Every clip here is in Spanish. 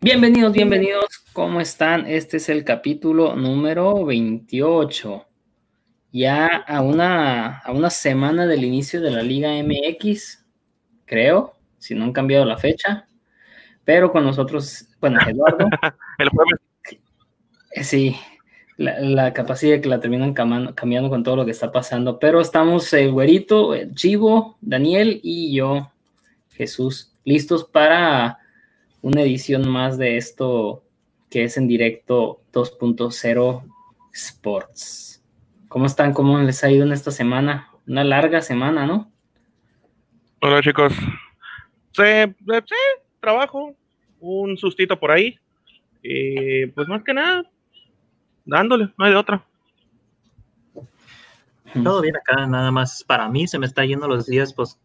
Bienvenidos, bienvenidos. ¿Cómo están? Este es el capítulo número 28. Ya a una, a una semana del inicio de la Liga MX, creo, si no han cambiado la fecha. Pero con nosotros, bueno, Eduardo. el jueves. Eh, sí, la, capacidad de que la terminan cambiando, con todo lo que está pasando. Pero estamos el güerito, el chivo, Daniel y yo, Jesús, listos para una edición más de esto que es en directo 2.0 Sports. ¿Cómo están? ¿Cómo les ha ido en esta semana? Una larga semana, ¿no? Hola chicos. Sí, sí trabajo, un sustito por ahí. Y pues más que nada, dándole, no hay de otra. Todo bien acá, nada más para mí se me está yendo los días, pues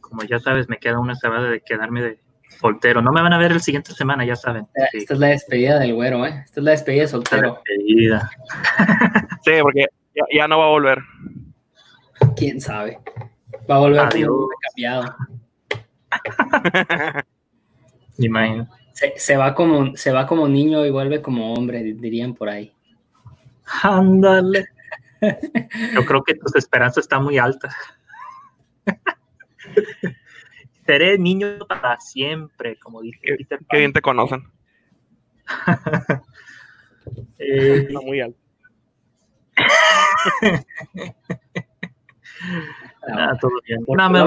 como ya sabes, me queda una semana de quedarme de soltero. No me van a ver el siguiente semana, ya saben. Esta es la despedida del güero, ¿eh? Esta es la despedida de soltero. despedida. sí, porque ya, no va a volver. ¿Quién sabe? Va a volver cambiado. Imagino. Se, se, va como, se va como niño y vuelve como hombre, dirían por ahí. Ándale. Yo creo que tus esperanzas están muy altas. Seré niño para siempre, como dice Peter Qué bien te conocen. eh, Está muy alto. ah, todo bien. No, me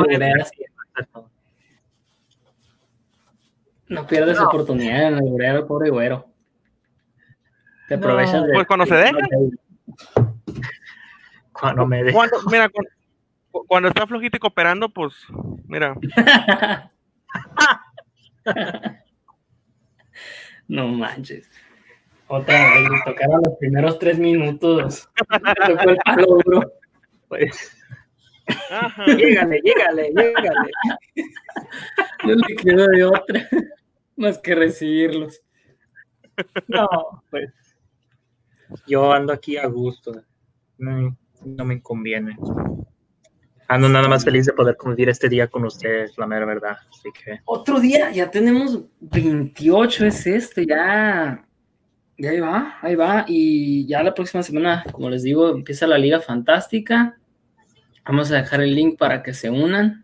no pierdes no. oportunidad en el al pobre güero. Te aprovechas de. Pues cuando se deja. Cuando me deja. Cuando, mira, cuando, cuando está flojito y cooperando, pues, mira. no manches. Otra vez, tocaron los primeros tres minutos. tocó el palo, bro. Pues. Ajá. Llégale, llégale, llégale. No le quedo de otra, más que recibirlos. No, pues. Yo ando aquí a gusto. No, no me conviene. Ando nada más feliz de poder convivir este día con ustedes, la mera verdad. Así que... Otro día, ya tenemos 28, es este, ya. Ya ahí va, ahí va. Y ya la próxima semana, como les digo, empieza la Liga Fantástica. Vamos a dejar el link para que se unan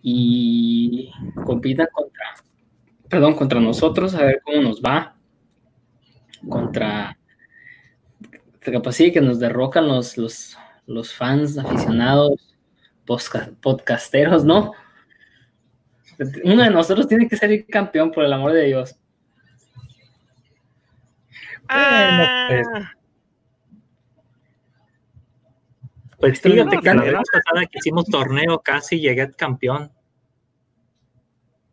y compitan contra, perdón, contra nosotros, a ver cómo nos va. Contra capaz que nos derrocan los, los, los fans aficionados podcasteros, ¿no? Uno de nosotros tiene que ser campeón, por el amor de Dios. Ah. pues. Pues fíjate que la vez pasada que hicimos torneo casi llegué campeón.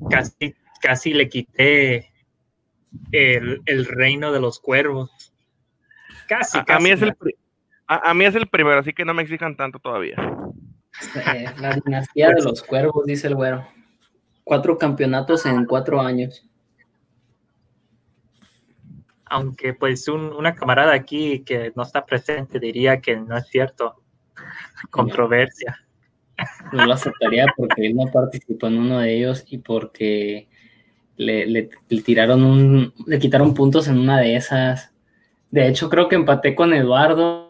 Casi, casi le quité el, el reino de los cuervos. Casi, a, mí es el, a, mí es el primero, así que no me exijan tanto todavía. Eh, la dinastía de los cuervos, dice el güero. Cuatro campeonatos en cuatro años. Aunque pues una camarada aquí que no está presente diría que no es cierto. Controversia. No lo aceptaría porque él no participó en uno de ellos y porque le, le tiraron un, le quitaron puntos en una de esas. De hecho, creo que empaté con Eduardo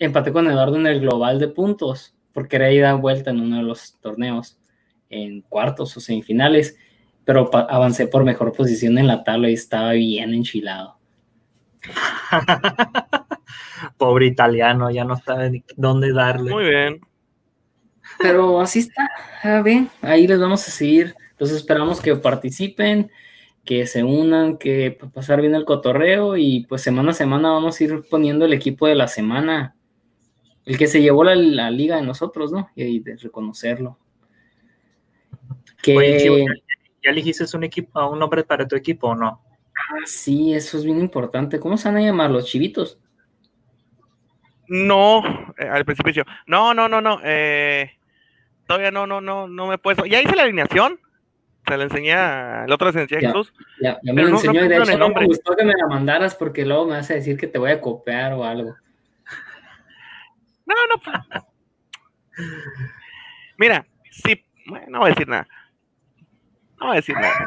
empaté con Eduardo en el global de puntos, porque era ida vuelta en uno de los torneos, en cuartos o semifinales, pero avancé por mejor posición en la tabla y estaba bien enchilado. Pobre italiano, ya no sabe dónde darle. Muy bien. Pero así está, ah, bien, ahí les vamos a seguir. Entonces esperamos que participen, que se unan, que pasar bien el cotorreo y pues semana a semana vamos a ir poniendo el equipo de la semana el que se llevó la, liga de nosotros, ¿no? Y de reconocerlo. Que... ¿Ya elegiste un equipo, a un nombre para tu equipo o no? Ah, sí, eso es bien importante. ¿Cómo se van a llamar los chivitos? No, eh, al principio. No, no, no, no. Eh, todavía no, no, no, no me he puesto. Ya hice la alineación. Se la enseñé el otro le enseñé a Jesús. Ya, ya me lo enseñó y de hecho no me gustó que me la mandaras porque luego me vas a decir que te voy a copiar o algo. No, no. Mira, sí, no voy a decir nada. No voy a decir nada.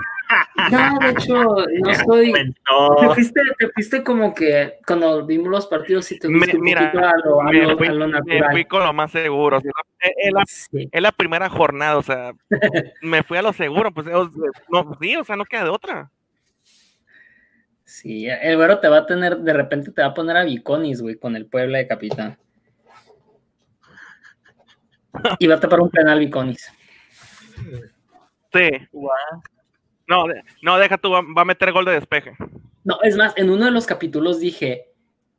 No, de hecho, no soy. Te fuiste, te fuiste como que cuando vimos los partidos y te fuiste Me- mira, un poquito a lo, a me lo- fui- a lo Me natural. fui con lo más seguro. o sea, es, la, Sí. es la primera jornada, o sea, me fui a lo seguro, pues, no, sí, o sea, no queda de otra. Sí, el güero te va a tener, de repente te va a poner a Viconis, güey, con el Puebla de capitán. Y va a tapar un penal Viconis. Sí. No, no, deja tú, va, va a meter gol de despeje. No, es más, en uno de los capítulos dije,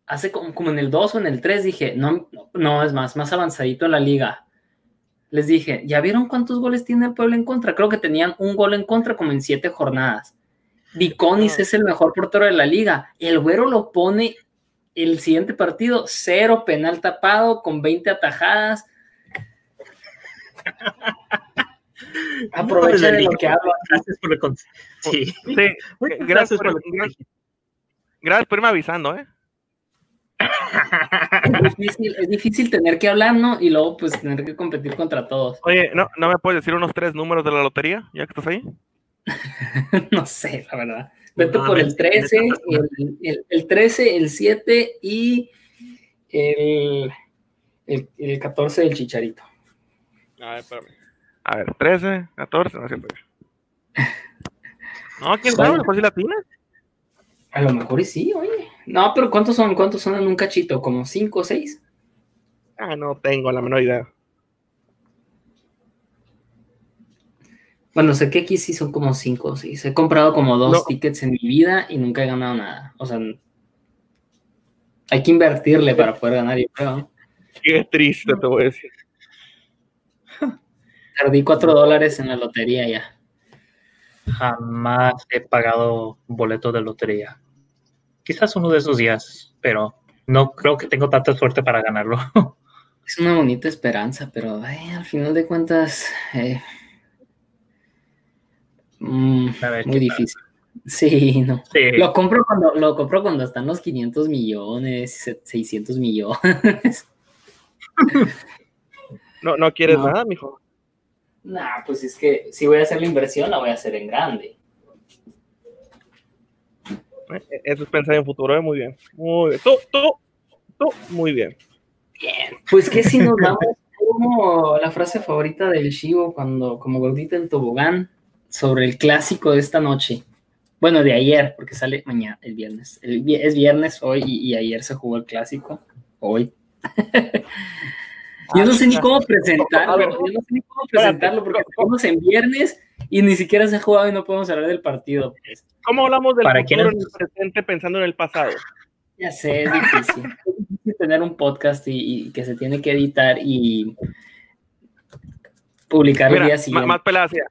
hace como, como en el 2 o en el 3, dije, no, no, es más, más avanzadito en la liga. Les dije, ¿ya vieron cuántos goles tiene el Puebla en contra? Creo que tenían un gol en contra como en siete jornadas. Viconis Ah. es el mejor portero de la liga. El güero lo pone el siguiente partido, cero penal tapado, con 20 atajadas. Aprovecha de lo que hablo. Gracias por el conse- Sí. Gracias gracias por, por el gracias, gracias por irme avisando, ¿eh? Es difícil, es difícil tener que hablar, ¿no? Y luego, pues, tener que competir contra todos. Oye, ¿no, ¿no me puedes decir unos tres números de la lotería, ya que estás ahí? no sé, la verdad. Vete No, por el ves, 13, neta, el, el- el 13, el 7 y el, el, el 14 del Chicharito. A ver, espérame. A ver, 13, 14, no siempre. No, quién sabe, Bueno. mejor si la tienes. A lo mejor y sí, oye. No, pero ¿cuántos son? ¿Cuántos son en un cachito? ¿Como 5 o 6? Ah, no tengo la menor idea. Bueno, sé que aquí sí son como 5 o 6. He comprado como dos No. tickets en mi vida y nunca he ganado nada. O sea, hay que invertirle para poder ganar, yo creo. ¿no? Qué triste te voy a decir. Perdí 4 dólares en la lotería ya. Jamás he pagado boleto de lotería. Quizás uno de esos días, pero no creo que tengo tanta suerte para ganarlo. Es una bonita esperanza, pero ay, al final de cuentas, eh, mm, ver muy tal. difícil. Sí, no. Sí. Lo compro cuando lo compro cuando están los 500 millones, se- 600 millones. No, no quieres No. nada, mijo. Nah, pues es que si voy a hacer la inversión, la voy a hacer en grande. Eh, Eso es pensar en futuro, ¿eh? muy bien. Muy bien. Tú, tú, tú, muy bien. Bien. Pues que si nos vamos como la frase favorita del Chivo cuando como gordita en tobogán sobre el clásico de esta noche. Bueno, de ayer, porque sale mañana, el viernes. El vi- es viernes hoy y, y ayer se jugó el clásico. Hoy. Yo no sé ni cómo presentarlo. Yo no sé ni cómo presentarlo porque estamos en viernes y ni siquiera se ha jugado y no podemos hablar del partido. pues. ¿Cómo hablamos del ¿Para futuro en el presente pensando en el pasado? Ya sé, es difícil. Es difícil tener un podcast y, y que se tiene que editar y publicar el Mira, día ma- siguiente. más peladas. mira.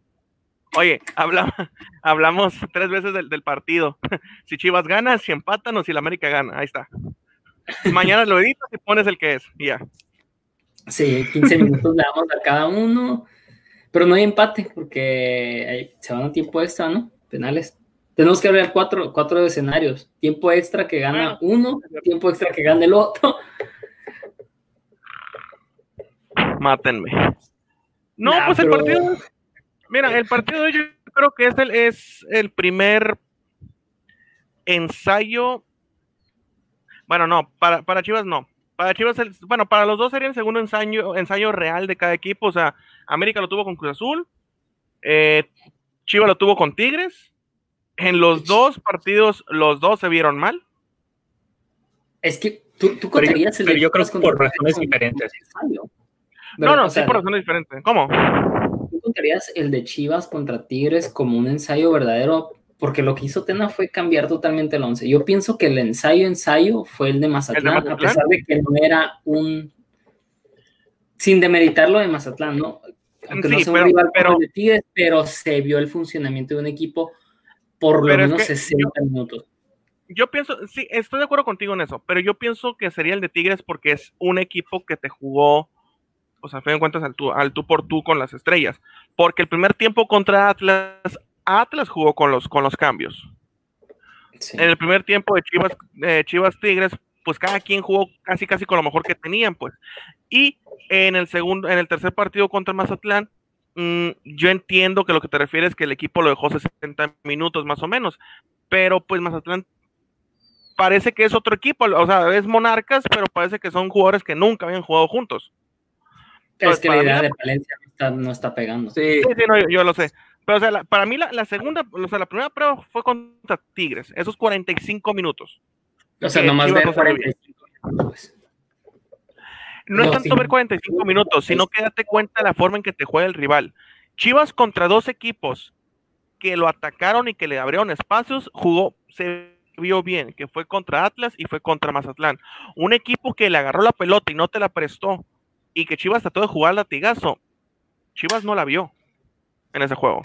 Oye, habla- hablamos tres veces del, del partido. Si Chivas gana, si empatan o si la América gana. Ahí está. Mañana lo editas y pones el que es. y ya. Sí, 15 minutos le damos a cada uno, pero no hay empate porque hay- se van a tiempo extra, ¿no? Penales. Tenemos que hablar cuatro, cuatro escenarios. Tiempo extra que gana uno, tiempo extra que gana el otro. Mátenme. No, Nah, pues el pero- partido. Mira, el partido de hoy yo creo que es el, es el primer ensayo. Bueno, no, para, para Chivas no. Para Chivas, el- bueno, para los dos sería el segundo ensayo, ensayo real de cada equipo. O sea, América lo tuvo con Cruz Azul, eh, Chivas lo tuvo con Tigres. En los dos partidos, los dos se vieron mal. Es que tú, tú Pero yo- pero yo creo que por razones diferentes. No, no, sí, sea, por razones diferentes. ¿Cómo? ¿Tú contarías el de Chivas contra Tigres como un ensayo verdadero? Porque lo que hizo Tena fue cambiar totalmente el once. Yo pienso que el ensayo ensayo fue el de Mazatlán, Mazatlán? a pesar de que no era un... Sin demeritarlo de Mazatlán, ¿no? Aunque no Sí, sea un pero- rival pero- el de Tigres, pero se vio el funcionamiento de un equipo por lo menos que 60 minutos. Yo pienso, sí, estoy de acuerdo contigo en eso, pero yo pienso que sería el de Tigres porque es un equipo que te jugó, o sea, fin de cuentas, al tú, al tú por tú con las estrellas. Porque el primer tiempo contra Atlas, Atlas jugó con los, con los cambios. Sí. En el primer tiempo de Chivas, eh, Chivas Tigres, pues cada quien jugó casi casi con lo mejor que tenían, pues. Y en el segundo, en el tercer partido contra Mazatlán, mm, yo entiendo que lo que te refieres es que el equipo lo dejó 60 minutos más o menos, pero pues Mazatlán parece que es otro equipo, o sea, es Monarcas, pero parece que son jugadores que nunca habían jugado juntos. Es que la idea de Valencia no está, pegando. Sí, sí, no, yo, lo sé. Pero, o sea, para mí la, segunda, o sea, la primera prueba fue contra Tigres, esos 45 minutos. O sea, nomás ver 45 minutos. No, es tanto ver 45 minutos, sino que date cuenta de la forma en que te juega el rival. Chivas contra dos equipos que lo atacaron y que le abrieron espacios, jugó, se vio bien, que fue contra Atlas y fue contra Mazatlán. Un equipo que le agarró la pelota y no te la prestó, y que Chivas trató de jugar latigazo, Chivas no la vio en ese juego.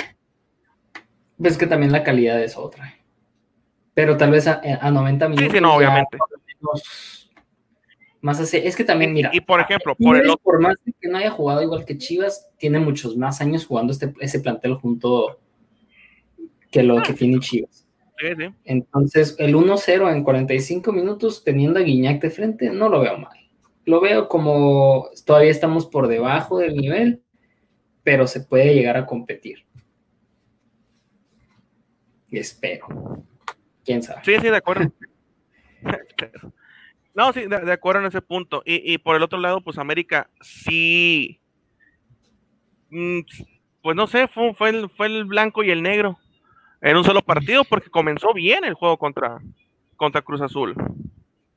Ves que también la calidad es otra. Pero tal vez a, 90 minutos. Sí, sí, no, obviamente. Más así, es que también, mira. Y por ejemplo, por, el por más que no haya jugado igual que Chivas, tiene muchos más años jugando este, ese plantel junto que lo que tiene Chivas. Entonces, el 1-0 en 45 minutos teniendo a Guiñac de frente, no lo veo mal. Lo veo como todavía estamos por debajo del nivel, pero se puede llegar a competir. espero. ¿Quién sabe? Sí, sí, de acuerdo. no, sí, de, acuerdo en ese punto. Y, por el otro lado, pues América sí. Mm, pues no sé, fue, fue, el, fue el blanco y el negro en un solo partido porque comenzó bien el juego contra, contra Cruz Azul.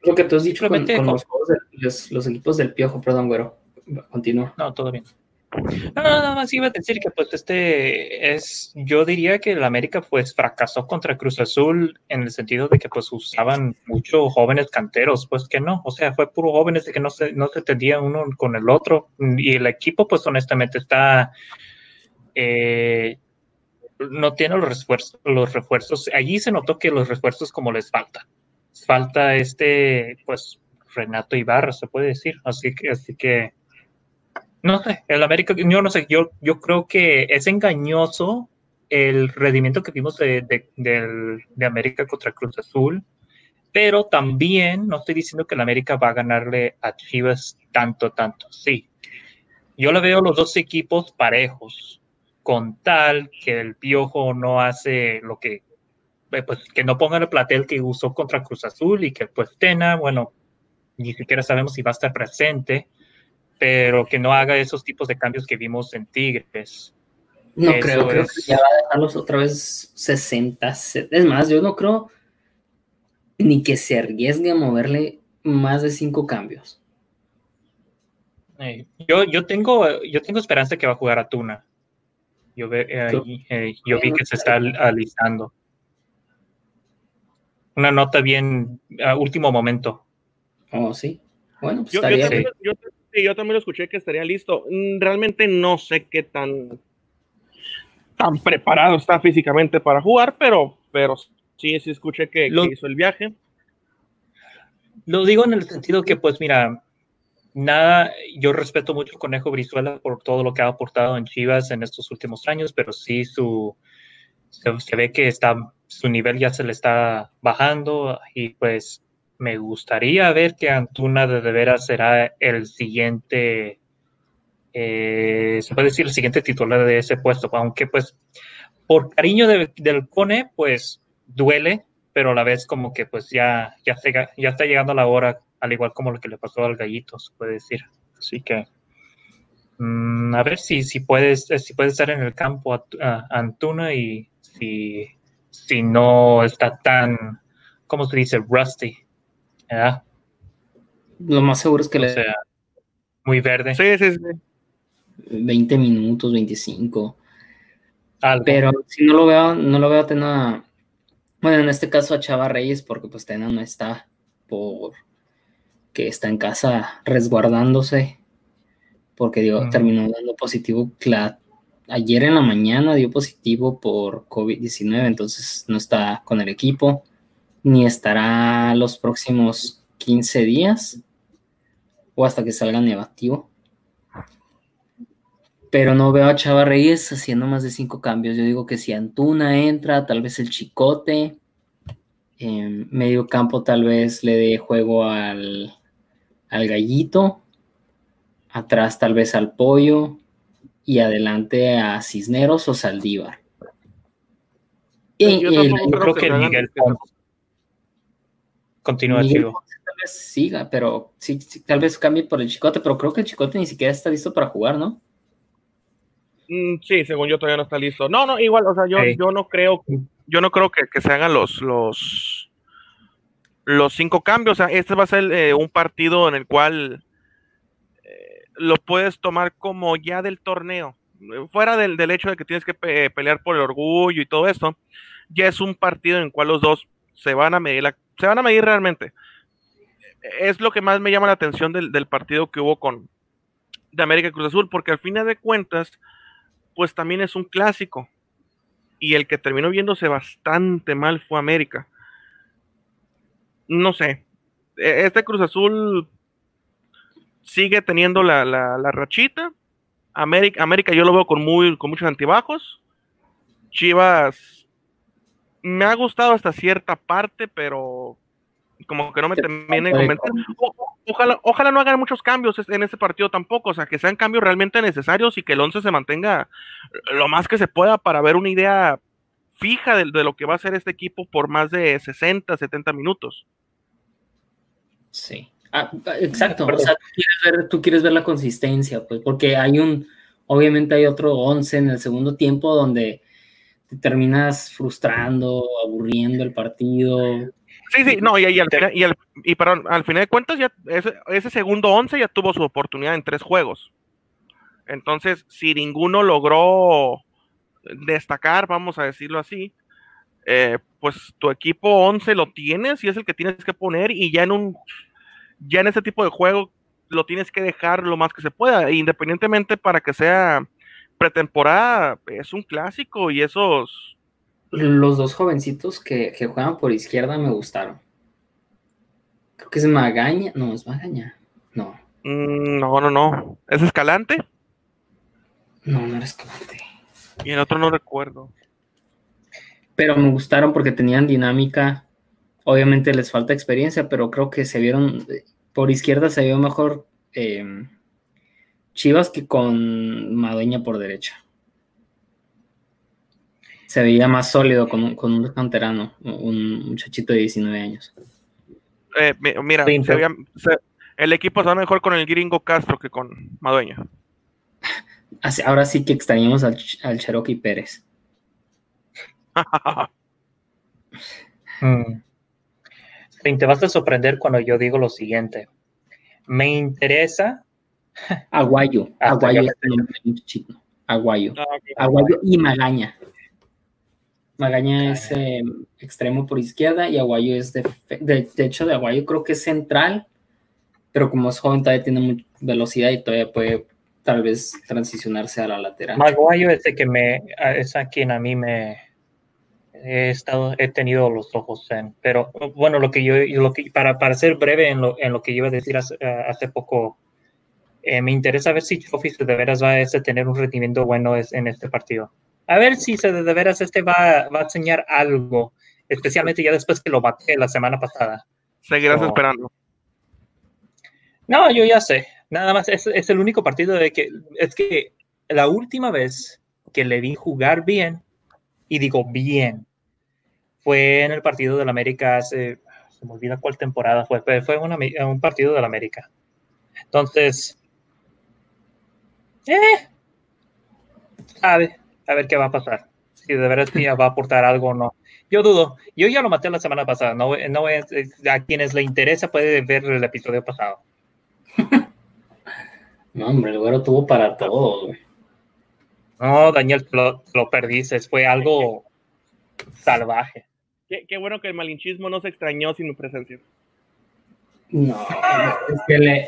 Lo que tú has dicho con, los, equipos del Piojo, perdón, güero. Continúa. No, todo bien. No, nada más iba a decir que pues este es, yo diría que el América pues fracasó contra Cruz Azul en el sentido de que pues usaban mucho jóvenes canteros, pues que no, o sea, fue puro jóvenes de que no se, no se entendía uno con el otro y el equipo pues honestamente está, eh, no tiene los refuerzos, los refuerzos. Allí se notó que los refuerzos como les falta. Falta este, pues, Renato Ibarra, se puede decir. Así que, así que, no sé, el América, yo no sé, yo, yo creo que es engañoso el rendimiento que vimos de, de, América contra Cruz Azul, pero también no estoy diciendo que el América va a ganarle a Chivas tanto, tanto, sí. Yo le veo los dos equipos parejos con tal que el Piojo no hace lo que, eh, pues que no ponga el platel que usó contra Cruz Azul y que pues Tena, bueno, ni siquiera sabemos si va a estar presente, pero que no haga esos tipos de cambios que vimos en Tigres. No creo, creo que ya va a dejarlos otra vez 60. Es más, yo no creo ni que se arriesgue a moverle más de cinco cambios. Eh, yo, yo, tengo, yo tengo esperanza que va a jugar a Tuna. Yo, eh, eh, yo vi que se está alistando. Una nota bien a último momento. Oh, sí. Bueno, pues yo, yo, también, yo, también, lo escuché que estaría listo. Mm, realmente no sé qué tan, tan preparado está físicamente para jugar, pero, pero sí, sí escuché que, que hizo el viaje. Lo digo en el sentido que, pues mira, nada, yo respeto mucho a Conejo Brizuela por todo lo que ha aportado en Chivas en estos últimos años, pero sí su, se, ve que está, su nivel ya se le está bajando y pues me gustaría ver que Antuna de, veras será el siguiente, eh, se puede decir el siguiente titular de ese puesto, aunque pues por cariño del Cone, pues duele, pero a la vez como que pues ya, ya, ya está llegando la hora al igual como lo que le pasó al gallito, se puede decir. Así que mm, a ver si, si, puedes, si puede estar en el campo Antuna y si, si no está tan, ¿cómo se dice? Rusty. Lo más seguro es que le... sea, muy verde. Sí, sí, sí. 20 minutos, 25. Pero si no lo veo, no lo veo a Tena. Bueno, en este caso a Chava Reyes, porque pues Tena no está por que está en casa resguardándose, porque dio, terminó dando positivo. ayer en la mañana dio positivo por COVID-19, entonces no está con el equipo, ni estará los próximos 15 días o hasta que salga negativo. Pero no veo a Chava Reyes haciendo más de cinco cambios. Yo digo que si Antuna entra, tal vez el Chicote. En medio campo tal vez le dé juego al, al gallito, atrás tal vez al pollo, y adelante a Cisneros o Saldívar. Y, yo, creo, que, Miguel continúa Chivo. Tal vez siga, pero sí, tal vez cambie por el Chicote, pero creo que el Chicote ni siquiera está listo para jugar, ¿no? Mm, sí, según yo todavía no está listo. No, no, igual, o sea, yo, yo no creo, yo no creo que, se hagan los, los, los cinco cambios. O sea, este va a ser eh, un partido en el cual eh, lo puedes tomar como ya del torneo. Fuera del, hecho de que tienes que pelear por el orgullo y todo esto, ya es un partido en el cual los dos se van a medir, se van a medir realmente. Es lo que más me llama la atención del, partido que hubo con de América Cruz Azul, porque al final de cuentas, pues también es un clásico. Y el que terminó viéndose bastante mal fue América no sé, e, este Cruz Azul sigue teniendo la, rachita. América, América yo lo veo con, muy, con muchos antibajos. Chivas me ha gustado hasta cierta parte, pero como que no me termina de convencer. ojalá, ojalá no hagan muchos cambios en este partido tampoco, o sea, que sean cambios realmente necesarios y que el 11 se mantenga lo más que se pueda para ver una idea fija de, de lo que va a ser este equipo por más de 60, 70 minutos. Sí. Ah, ah, exacto. O sea, tú quieres, ver, la consistencia, pues, porque hay un, obviamente hay otro 11 en el segundo tiempo donde te terminas frustrando, aburriendo el partido. Sí, sí, no, y, al, final, y, y perdón, al final de cuentas, ya ese, segundo 11 ya tuvo su oportunidad en tres juegos. Entonces, si ninguno logró destacar, vamos a decirlo así, eh, pues tu equipo 11 lo tienes y es el que tienes que poner y ya en un ya en ese tipo de juego lo tienes que dejar lo más que se pueda, independientemente para que sea pretemporada, es un clásico y esos los dos jovencitos que, juegan por izquierda me gustaron. Creo que es Magaña, no, es Magaña, no. Mm, no, no, no. ¿Es Escalante? No, no era Escalante. Y el otro no recuerdo pero me gustaron porque tenían dinámica. Obviamente les falta experiencia, pero creo que se vieron, por izquierda se vio mejor em, Chivas que con Madueña por derecha. Se veía más sólido con un, con un canterano, un muchachito de 19 años. Eh, mira, el equipo está mejor con el gringo Castro que con Madueña. Ahora sí que extrañamos al, al Cherokee Pérez. Mm. Te vas a sorprender cuando yo digo lo siguiente. Me interesa. Aguayo. Aguayo Aguayo. Ah, Aguayo y Magaña. Magaña es em, extremo por izquierda y Aguayo es de, de, hecho de Aguayo creo que es central, pero como es joven todavía tiene mucha velocidad y todavía puede tal vez transicionarse a la lateral. Aguayo es de que me es a quien a mí me, he estado, he tenido los ojos en, pero bueno, lo que yo, lo que, para, para ser breve en lo, en lo que iba a decir hace, hace poco, eh, me interesa ver si Trophy de veras va a este, tener un rendimiento bueno en este partido. A ver si se de veras este va, va a enseñar algo, especialmente ya después que lo bate la semana pasada. Seguirás esperando. No, yo ya sé. Nada más es, es el único partido de que es que la última vez que le vi jugar bien, y digo bien, fue en el partido del América hace, se me olvida cuál temporada fue, pero fue una, un partido del América. Entonces, eh, sabe, a ver qué va a pasar. Si de verdad va a aportar algo o no. Yo dudo. Yo ya lo maté la semana pasada. No, no es, a quienes le interesa puede ver el episodio pasado. no, hombre, el güero tuvo para todo, No, Daniel, lo, lo perdiste. Fue algo salvaje. Qué, bueno que el malinchismo no se extrañó sin mi presencia. No, es que le.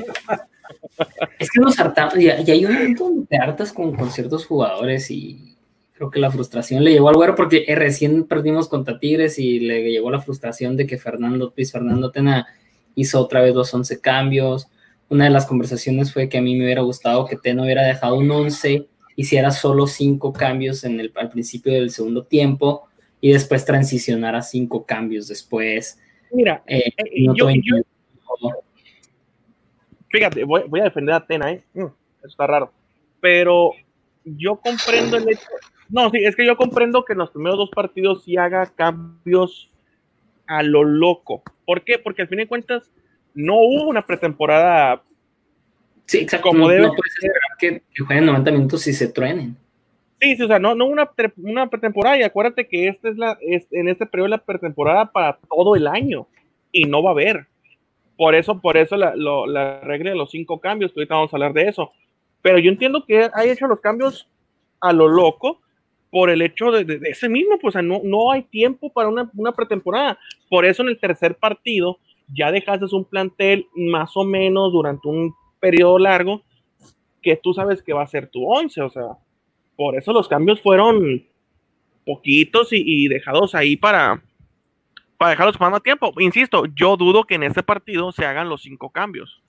Es que nos hartamos, y, hay un montón de hartas con, con, ciertos jugadores y creo que la frustración le llegó al güero porque eh, recién perdimos contra Tigres y le llegó la frustración de que Fernando Luis Fernando Tena hizo otra vez los 11 cambios. Una de las conversaciones fue que a mí me hubiera gustado que Tena hubiera dejado un 11, hiciera solo 5 cambios en el, al principio del segundo tiempo y después transicionar a cinco cambios después. Mira, eh, eh, fíjate, voy, a defender a Tena, ¿eh? Mm, eso está raro. Pero yo comprendo el hecho. No, sí, es que yo comprendo que en los primeros dos partidos sí haga cambios a lo loco. ¿Por qué? Porque al fin de cuentas no hubo una pretemporada. Sí, exacto. Como debe no puedes esperar que, que, jueguen 90 minutos y se truenen. Sí, sí, o sea, no, no una, una pretemporada. Y acuérdate que esta es la, es, en este periodo la pretemporada para todo el año. Y no va a haber. Por eso, por eso la, la regla de los cinco cambios, que ahorita vamos a hablar de eso. Pero yo entiendo que ha hecho los cambios a lo loco por el hecho de, ese mismo, pues no, no hay tiempo para una, una, pretemporada. Por eso en el tercer partido ya dejaste un plantel más o menos durante un periodo largo que tú sabes que va a ser tu once, o sea, por eso los cambios fueron poquitos y dejados ahí para, para dejarlos más tiempo. Insisto, yo dudo que en este partido se hagan los cinco cambios.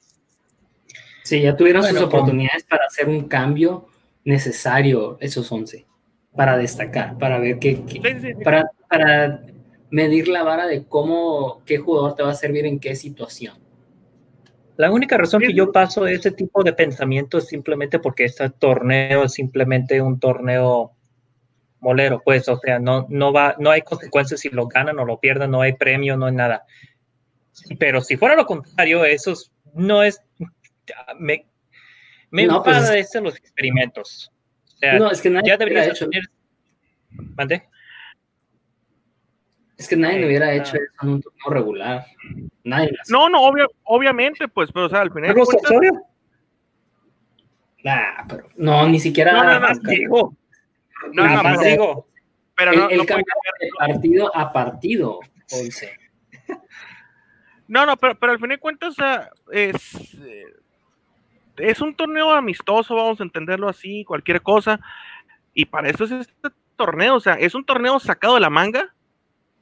Sí, ya tuvieron sus oportunidades para hacer un cambio necesario, esos 11, para destacar, para ver qué, Para, para medir la vara de cómo, qué jugador te va a servir en qué situación. La única razón que yo paso ese tipo de pensamiento es simplemente porque este torneo es simplemente un torneo molero, pues, o sea, no, no va, no hay consecuencias si lo ganan o lo pierden, no hay premio, no hay nada. Pero si fuera lo contrario, eso no es me, me no, pues, los experimentos. no, es que nadie ya debería hecho. Es que nadie hubiera hecho eso en un turno regular. Nadie no, no, obviamente, pues, pero o sea, al final. Nah, pero no, ni siquiera. No, nada más digo. No, nada más digo. Pero no, el, de partido a partido, No, no, pero, pero al fin de cuentas, o sea, es, es un torneo amistoso, vamos a entenderlo así, cualquier cosa. Y para eso es este torneo, o sea, es un torneo sacado de la manga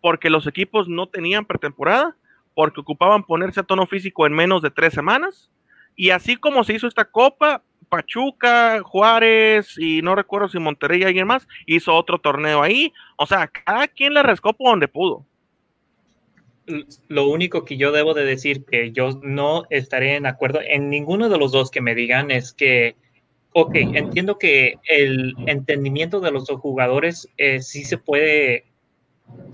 porque los equipos no tenían pretemporada, porque ocupaban ponerse a tono físico en menos de tres semanas. Y así como se hizo esta copa, Pachuca, Juárez y no recuerdo si Monterrey y alguien más hizo otro torneo ahí. O sea, cada quien le rescó por donde pudo lo único que yo debo de decir que yo no estaré en acuerdo en ninguno de los dos que me digan es que, ok, entiendo que el entendimiento de los jugadores eh, sí se puede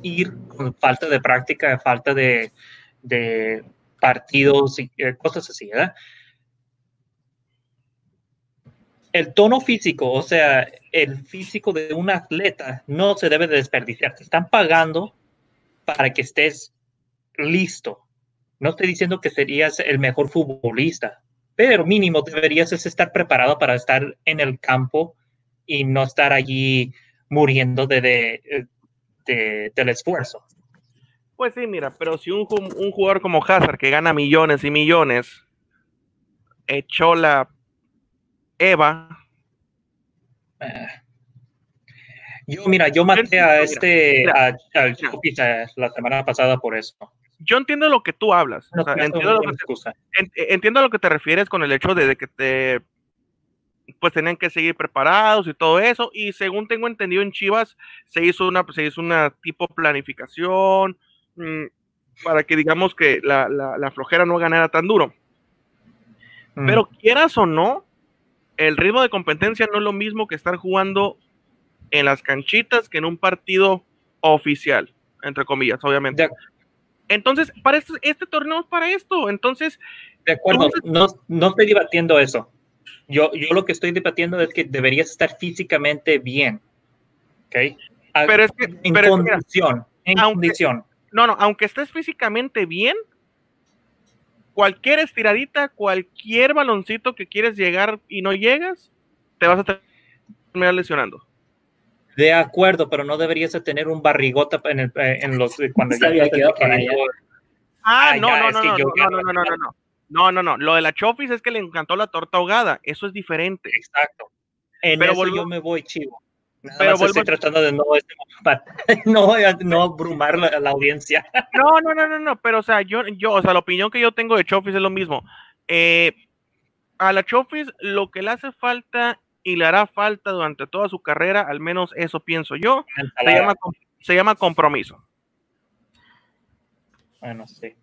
ir con falta de práctica, falta de, de partidos y eh, cosas así, ¿verdad? El tono físico, o sea, el físico de un atleta no se debe de desperdiciar. Te están pagando para que estés listo. No estoy diciendo que serías el mejor futbolista, pero mínimo deberías estar preparado para estar en el campo y no estar allí muriendo de, del esfuerzo. Pues sí, mira, pero si un, un, jugador como Hazard, que gana millones y millones, echó la Eva. Ah. Yo, mira, yo maté a este, a, la semana pasada por eso yo entiendo lo que tú hablas. entiendo, lo que te, entiendo, lo que te, refieres con el hecho de, que te pues tenían que seguir preparados y todo eso. Y según tengo entendido en Chivas, se hizo una, se hizo una tipo planificación mm, para que digamos que la, la, flojera no ganara tan duro. Mm. Pero quieras o no, el ritmo de competencia no es lo mismo que estar jugando en las canchitas que en un partido oficial, entre comillas, obviamente. Entonces, para este, este, torneo es para esto. Entonces. De acuerdo, no, no estoy debatiendo eso. Yo, yo lo que estoy debatiendo es que deberías estar físicamente bien. ¿Ok? pero es que. En condición. en condición. No, no, aunque estés físicamente bien, cualquier estiradita, cualquier baloncito que quieres llegar y no llegas, te vas a terminar lesionando. De acuerdo, pero no deberías tener un barrigota en, el, eh, en los cuando ya Ah, no, no, no, no, no, no, no, no, no, no, no, no, Lo de la Chofis es que le encantó la torta ahogada. Eso es diferente. Exacto. En pero eso yo me voy chivo. Pero estoy tratando de no, no, no abrumar la, la, audiencia. No, no, no, no, no. Pero o sea, yo, yo, o sea, la opinión que yo tengo de Chofis es lo mismo. Eh, a la Chofis lo que le hace falta y le hará falta durante toda su carrera, al menos eso pienso yo. Se llama, compromiso. Bueno, sí.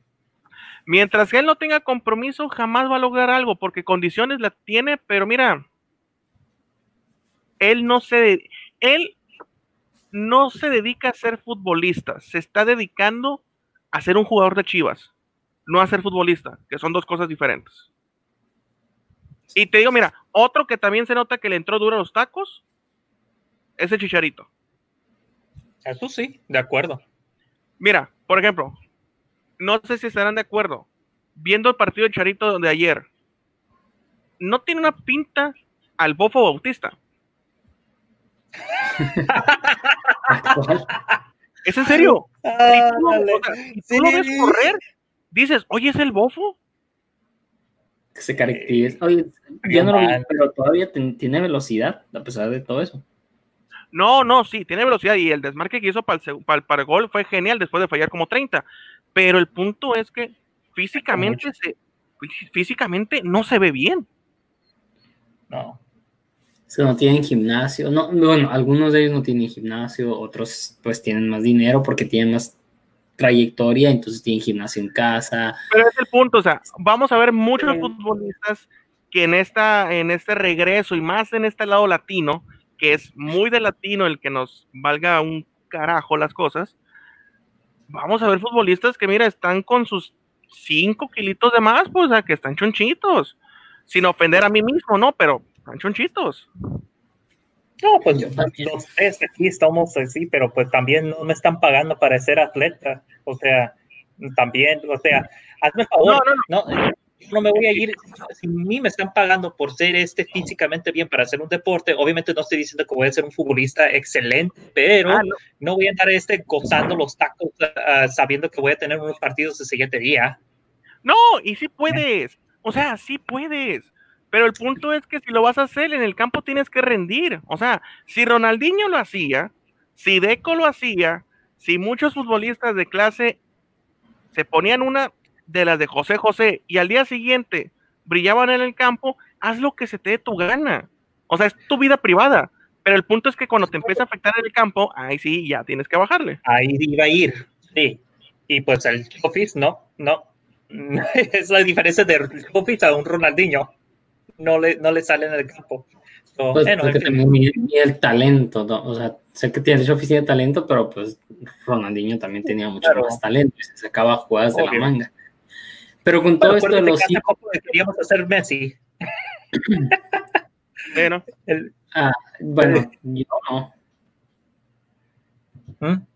Mientras que él no tenga compromiso, jamás va a lograr algo, porque condiciones la tiene, pero mira, él no se, él no se dedica a ser futbolista, se está dedicando a ser un jugador de Chivas, no a ser futbolista, que son dos cosas diferentes. Y te digo, mira, otro que también se nota que le entró duro a los tacos es el Chicharito. Eso sí, de acuerdo. Mira, por ejemplo, no sé si estarán de acuerdo. Viendo el partido de Chicharito de ayer, no tiene una pinta al Bofo Bautista. ¿Es en serio? si tú, lo ves correr, dices, oye, ¿es el Bofo? Que se caracteriza. Oye, yo no lo vi, pero todavía tiene velocidad, a pesar de todo eso. No, no, sí, tiene velocidad y el desmarque que hizo para el, para, el, gol fue genial después de fallar como 30. Pero el punto es que físicamente, se, físicamente no se ve bien. No. No tienen gimnasio. No, bueno, algunos de ellos no tienen gimnasio, otros pues tienen más dinero porque tienen más trayectoria, entonces tienen gimnasio en casa. Pero es el punto, o sea, vamos a ver muchos futbolistas que en esta, en este regreso y más en este lado latino, que es muy de latino el que nos valga un carajo las cosas, vamos a ver futbolistas que, mira, están con sus 5 kilitos de más, pues, o sea, que están chonchitos, sin ofender a mí mismo, ¿no? Pero están chonchitos. No, pues los tres aquí estamos así, pero pues también no me están pagando para ser atleta. O sea, también, o sea, hazme favor, no, no, no. no, me voy a ir, si a mí me están pagando por ser este físicamente bien para hacer un deporte, obviamente no estoy diciendo que voy a ser un futbolista excelente, pero ah, no. voy a andar este gozando los tacos ah, sabiendo que voy a tener unos partidos el siguiente día. No, y sí puedes, o sea, sí puedes. Pero el punto es que si lo vas a hacer en el campo tienes que rendir. O sea, si Ronaldinho lo hacía, si Deco lo hacía, si muchos futbolistas de clase se ponían una de las de José José y al día siguiente brillaban en el campo, haz lo que se te dé tu gana. O sea, es tu vida privada. Pero el punto es que cuando te empieza a afectar en el campo, ahí sí ya tienes que bajarle. Ahí iba a ir, sí. Y pues el Office, no, no. es la diferencia de Office a un Ronaldinho no le, no le sale en el campo. pues el talento, o sea, sé que tiene oficina de talento, pero pues Ronaldinho también tenía mucho más talento y se sacaba jugadas de la manga. Pero con todo esto de los queríamos hacer Messi. bueno, ah, bueno, yo no. ¿Mm?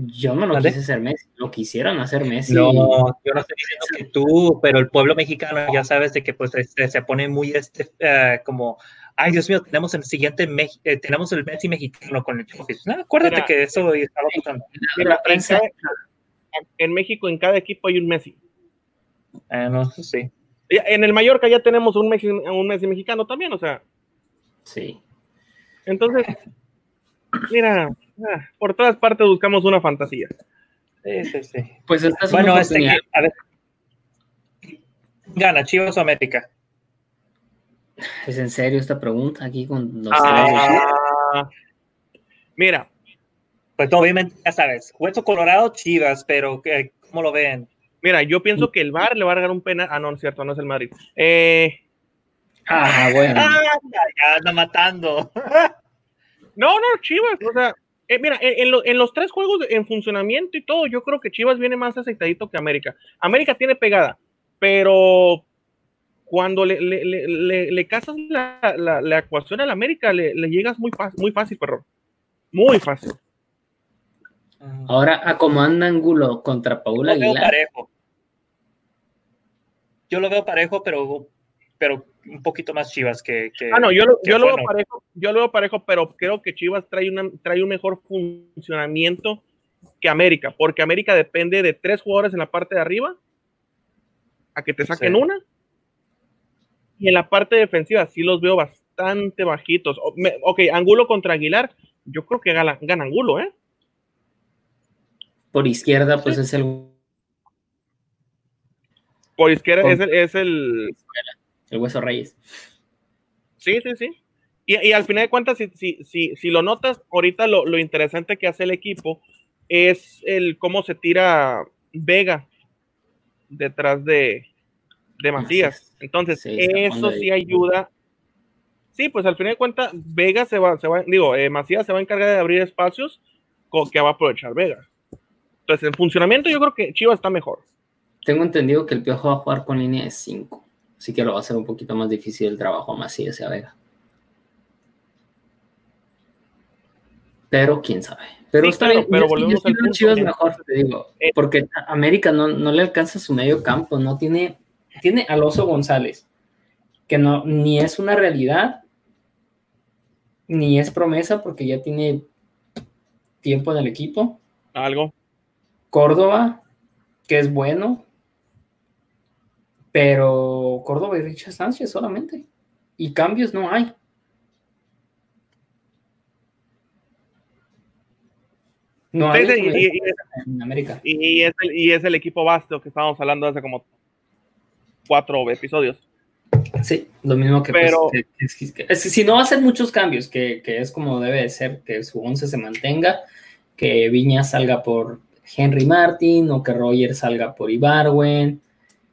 Yo no lo quise hacer Messi, lo quisieron hacer Messi. No, yo no estoy diciendo que tú, pero el pueblo mexicano ya sabes de que pues este, se pone muy este uh, como, ay Dios mío, tenemos el siguiente, eh, tenemos el Messi mexicano con el No, acuérdate que eso estaba pasando. En, en, México en cada equipo hay un Messi. Eh, no sé, sí. En el Mallorca ya tenemos un Messi, un Messi mexicano también, o sea. Sí. Entonces, mira, Ah, por todas partes buscamos una fantasía. Sí, sí, sí. Pues esta bueno, este, a ver. Gana, Chivas o América. ¿Es en serio esta pregunta aquí con los ah, Mira. Pues obviamente, ya sabes, Hueso Colorado, Chivas, pero ¿cómo lo ven? Mira, yo pienso que el VAR le va a dar un penal. Ah, no, es cierto, no es el Madrid. Eh... Ah, bueno. ya anda matando. no, no, Chivas, o sea, eh, mira, en, los tres juegos en funcionamiento y todo, yo creo que Chivas viene más aceitadito que América. América tiene pegada, pero cuando le, le, le, casas la, la, ecuación al América, le, llegas muy, muy fácil, perro. Muy fácil. Ahora, ¿a cómo anda Angulo contra Paula Aguilar? Yo lo veo parejo, pero pero un poquito más Chivas que. ah, no, yo lo, yo, lo veo parejo, yo lo veo parejo, pero creo que Chivas trae, una, trae un mejor funcionamiento que América, porque América depende de tres jugadores en la parte de arriba a que te saquen una. Y en la parte defensiva sí los veo bastante bajitos. ok, Angulo contra Aguilar, yo creo que gana, gana Angulo, ¿eh? Por izquierda, pues es el. Por izquierda es el, es el el Hueso Reyes. Sí, sí, sí. Y, al final de cuentas, si, si, si, lo notas, ahorita lo, lo, interesante que hace el equipo es el cómo se tira Vega detrás de, de Macías. Entonces, eso sí ayuda, Sí, pues al final de cuentas, Vega se va, se va, digo, eh, Macías se va a encargar de abrir espacios con que va a aprovechar Vega. Entonces, en funcionamiento, yo creo que Chivas está mejor. Tengo entendido que el Piojo va a jugar con línea de 5, así que lo va a hacer un poquito más difícil el trabajo a Macías y a Vega. Pero quién sabe. Pero Sí, está claro, bien. pero yo- yo volvemos sí al veo punto Chivas que- mejor, te digo. Eh. Porque América no, no le alcanza su medio campo, no tiene, tiene Alonso González, que no, ni es una realidad, ni es promesa, porque ya tiene tiempo en el equipo. Algo. Córdoba, que es bueno, pero Córdoba y Richard Sánchez solamente. Y cambios no hay. No hay y, y- en América. y es el, y es el equipo vasto que estábamos hablando hace como cuatro episodios. Sí, lo mismo que, Pero- pues, que- que- que- es que si no hacer muchos cambios, que, es como debe de ser, que su once se mantenga, que Viña salga por Henry Martin o que Roger salga por Ibarwen.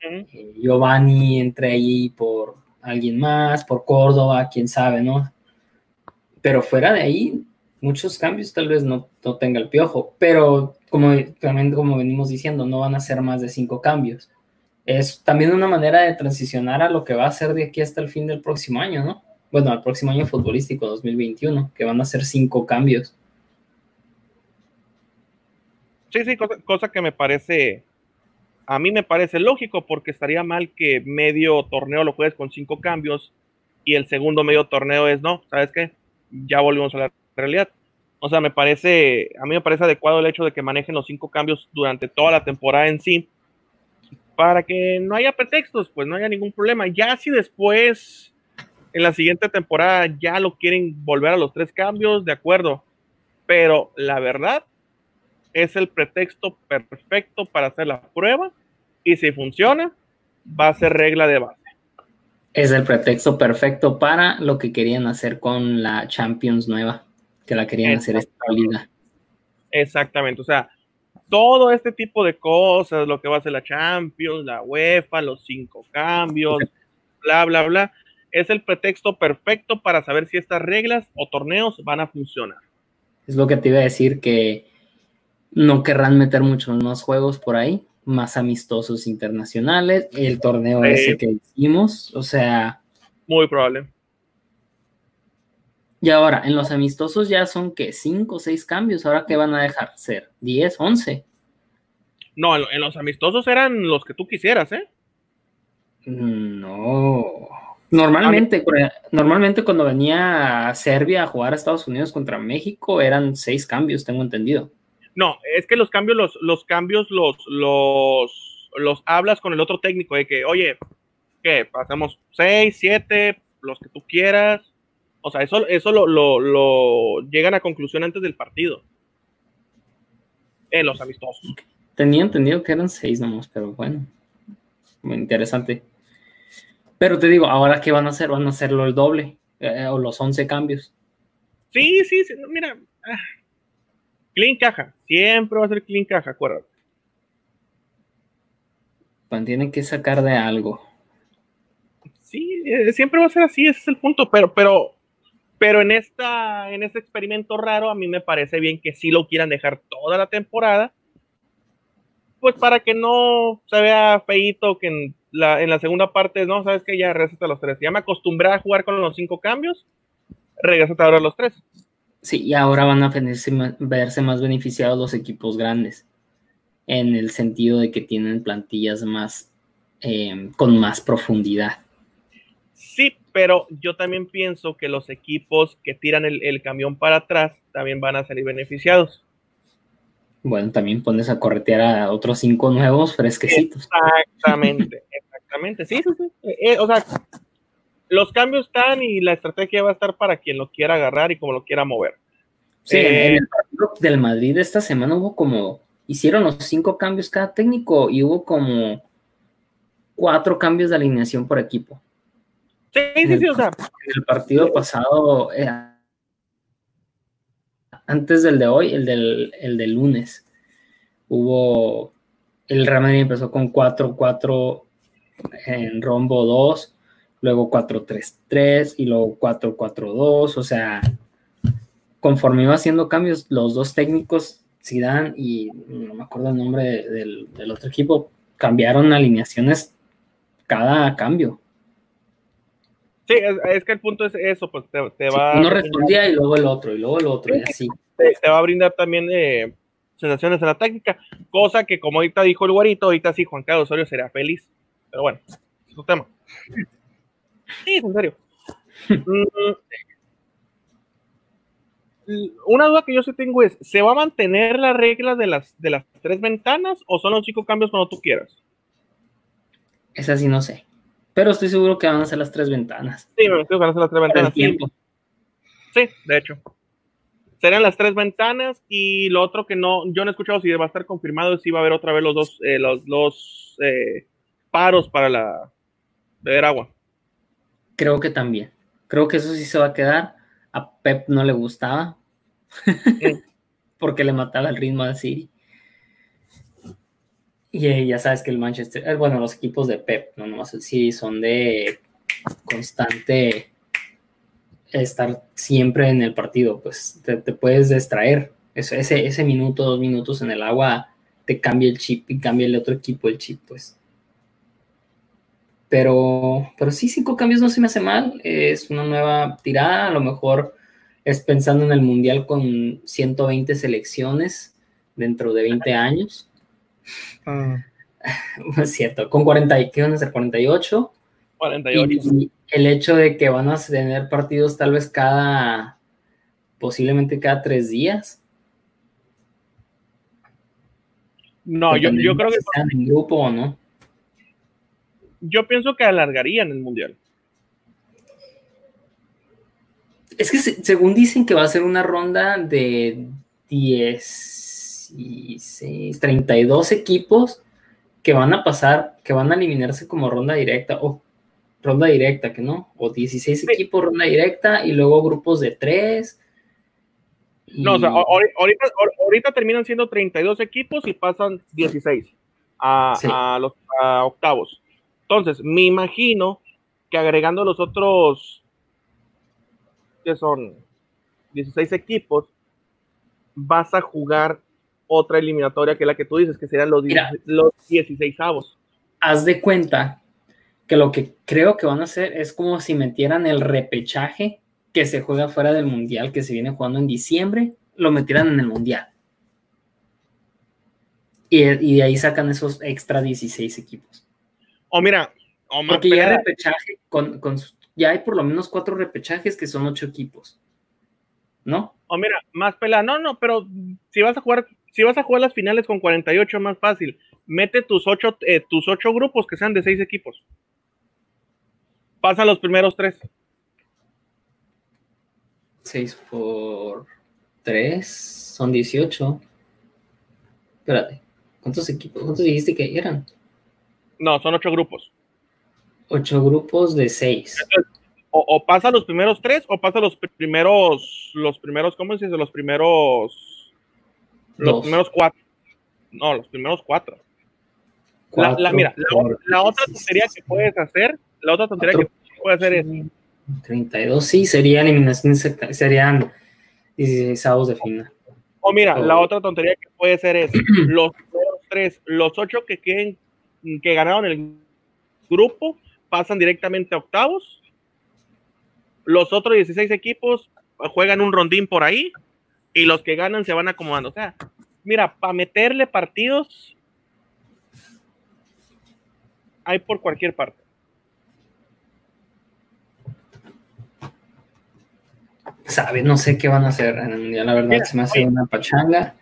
Eh, Giovanni entre ahí por alguien más, por Córdoba, quién sabe, ¿no? Pero fuera de ahí, muchos cambios tal vez no, no tenga el piojo, pero como también como venimos diciendo, no van a ser más de cinco cambios. Es también una manera de transicionar a lo que va a ser de aquí hasta el fin del próximo año, ¿no? Bueno, al próximo año futbolístico, 2021, que van a ser cinco cambios. Sí, sí, cosa, cosa que me parece, a mí me parece lógico porque estaría mal que medio torneo lo juegues con cinco cambios y el segundo medio torneo es no, ¿sabes qué? Ya volvimos a la realidad. O sea, me parece, a mí me parece adecuado el hecho de que manejen los cinco cambios durante toda la temporada en sí para que no haya pretextos, pues no haya ningún problema. Ya si después en la siguiente temporada ya lo quieren volver a los tres cambios, de acuerdo. Pero la verdad es el pretexto perfecto para hacer la prueba y si funciona, va a ser regla de base. Es el pretexto perfecto para lo que querían hacer con la Champions nueva, que la querían hacer establecida. Exactamente, o sea, todo este tipo de cosas, lo que va a ser la Champions, la UEFA, los cinco cambios, bla, bla, bla, es el pretexto perfecto para saber si estas reglas o torneos van a funcionar. Es lo que te iba a decir que no querrán meter muchos más juegos por ahí, más amistosos internacionales, el torneo ese que hicimos, o sea, Muy probable. y ahora en los amistosos ya son que cinco o seis cambios, ahora qué van a dejar ser 10, 11. No, en, en los amistosos eran los que tú quisieras, ¿eh? No. Normalmente, normalmente cuando venía a Serbia a jugar a Estados Unidos contra México eran seis cambios, tengo entendido. No, es que los cambios, los, los cambios los, los, los hablas con el otro técnico de que, oye, ¿qué? Pasamos seis, siete, los que tú quieras. O sea, eso, eso lo, lo, lo llegan a conclusión antes del partido. En los amistosos. Tenía entendido que eran seis nomás, pero bueno, muy interesante. Pero te digo, ahora qué van a hacer, van a hacerlo el doble eh, o los 11 cambios. Sí, sí, sí, mira. Clean caja, siempre va a ser clean caja, acuérdate. Tienen que sacar de algo. Sí, eh, siempre va a ser así, ese es el punto, pero, pero, pero en esta, en este experimento raro, a mí me parece bien que sí lo quieran dejar toda la temporada, pues para que no se vea feíto que en la, en la segunda parte, no, sabes que ya regresate a los tres. Ya me acostumbré a jugar con los cinco cambios, regresate ahora a los tres. Sí, y ahora van a verse, más beneficiados los equipos grandes, en el sentido de que tienen plantillas más, eh, con más profundidad. Sí, pero yo también pienso que los equipos que tiran el, el camión para atrás también van a salir beneficiados. Bueno, también pones a corretear a otros cinco nuevos fresquecitos. Exactamente, exactamente. Sí, sí, sí. Eh, o sea, los cambios están y la estrategia va a estar para quien lo quiera agarrar y como lo quiera mover. Sí, Eh, en el partido del Madrid esta semana hubo como, hicieron los cinco cambios cada técnico y hubo como cuatro cambios de alineación por equipo. Sí, sí, sí, o sea, En el partido pasado, eh, antes del de hoy, el del, el del lunes, hubo, el Real Madrid empezó con 4-4 en rombo 2, luego 4-3-3 y luego 4-4-2, o sea, conforme iba haciendo cambios, los dos técnicos, Zidane y no me acuerdo el nombre del, del otro equipo, cambiaron alineaciones cada cambio. Sí, es, que el punto es eso, pues te, te va... uno respondía y luego el otro, y luego el otro, y así. Te, va a brindar también eh, sensaciones en la táctica, cosa que como ahorita dijo el guarito, ahorita sí Juan Carlos Osorio sería feliz. Pero bueno, es un tema. Sí, en serio. Mm, una duda que yo sí tengo es, ¿se va a mantener la regla de las, de las tres ventanas o son los chicos cambios cuando tú quieras? Esa sí no sé. Pero estoy seguro que van a ser las tres ventanas. Sí, me que van a ser las tres ventanas. Sí, de hecho. Serán las tres ventanas y lo otro que no, yo no he escuchado si va a estar confirmado si va a haber otra vez los dos, eh, los, dos eh, paros para la beber agua. Creo que también. Creo que eso sí se va a quedar. A Pep no le gustaba. porque le mataba el ritmo a City. Y ya sabes que el Manchester, eh, bueno, los equipos de Pep, no nomás el City, son de constante estar siempre en el partido, pues te, puedes distraer. Eso, ese, ese minuto, dos minutos en el agua te cambia el chip y cambia el otro equipo el chip, pues. Pero, pero sí, cinco cambios no se me hace mal. Es una nueva tirada. A lo mejor es pensando en el Mundial con 120 selecciones dentro de 20 años. Mm. es cierto, con 40, ¿qué van a ser? 48. 48. Y el hecho de que van a tener partidos tal vez cada, posiblemente cada tres días. No, yo, yo creo que... en grupo o no. Yo pienso que alargarían el mundial. Es que según dicen que va a ser una ronda de 10 16, 32 equipos que van a pasar, que van a eliminarse como ronda directa, o ronda directa, que no, o 16 equipos ronda directa y luego grupos de 3. No, o sea, ahorita, ahorita, terminan siendo 32 equipos y pasan 16 a, los octavos. Entonces, me imagino que agregando los otros, que son 16 equipos, vas a jugar otra eliminatoria que es la que tú dices, que serían los, los 16 avos. Haz de cuenta que lo que creo que van a hacer es como si metieran el repechaje que se juega fuera del mundial, que se viene jugando en diciembre, lo metieran en el mundial. Y, de ahí sacan esos extra 16 equipos. O mira, o Porque ya repechaje, con, ya hay por lo menos cuatro repechajes que son ocho equipos. ¿No? O mira, más pelada. No, no, pero si vas a jugar si vas a jugar las finales con 48, más fácil. Mete tus ocho, eh, tus ocho grupos que sean de seis equipos. Pasa los primeros tres. 6 por 3 son 18. Espérate, ¿cuántos equipos? ¿Cuántos dijiste que eran? No, son ocho grupos. Ocho grupos de seis. O, pasa los primeros tres o pasa los primeros, los primeros, ¿cómo se dice? Los primeros los primeros cuatro. No, los primeros cuatro. la, mira, la, otra tontería que puedes hacer, la otra tontería que puedes hacer es. 32, sí, sería eliminación, serían 16 avos de final. O mira, la otra tontería que puede ser es los tres, los ocho que queden, que ganaron el grupo, pasan directamente a octavos. Los otros 16 equipos juegan un rondín por ahí y los que ganan se van acomodando. O sea, mira, para meterle partidos hay por cualquier parte. Sabe, no sé qué van a hacer en el mundial, la verdad, se me hace una pachanga.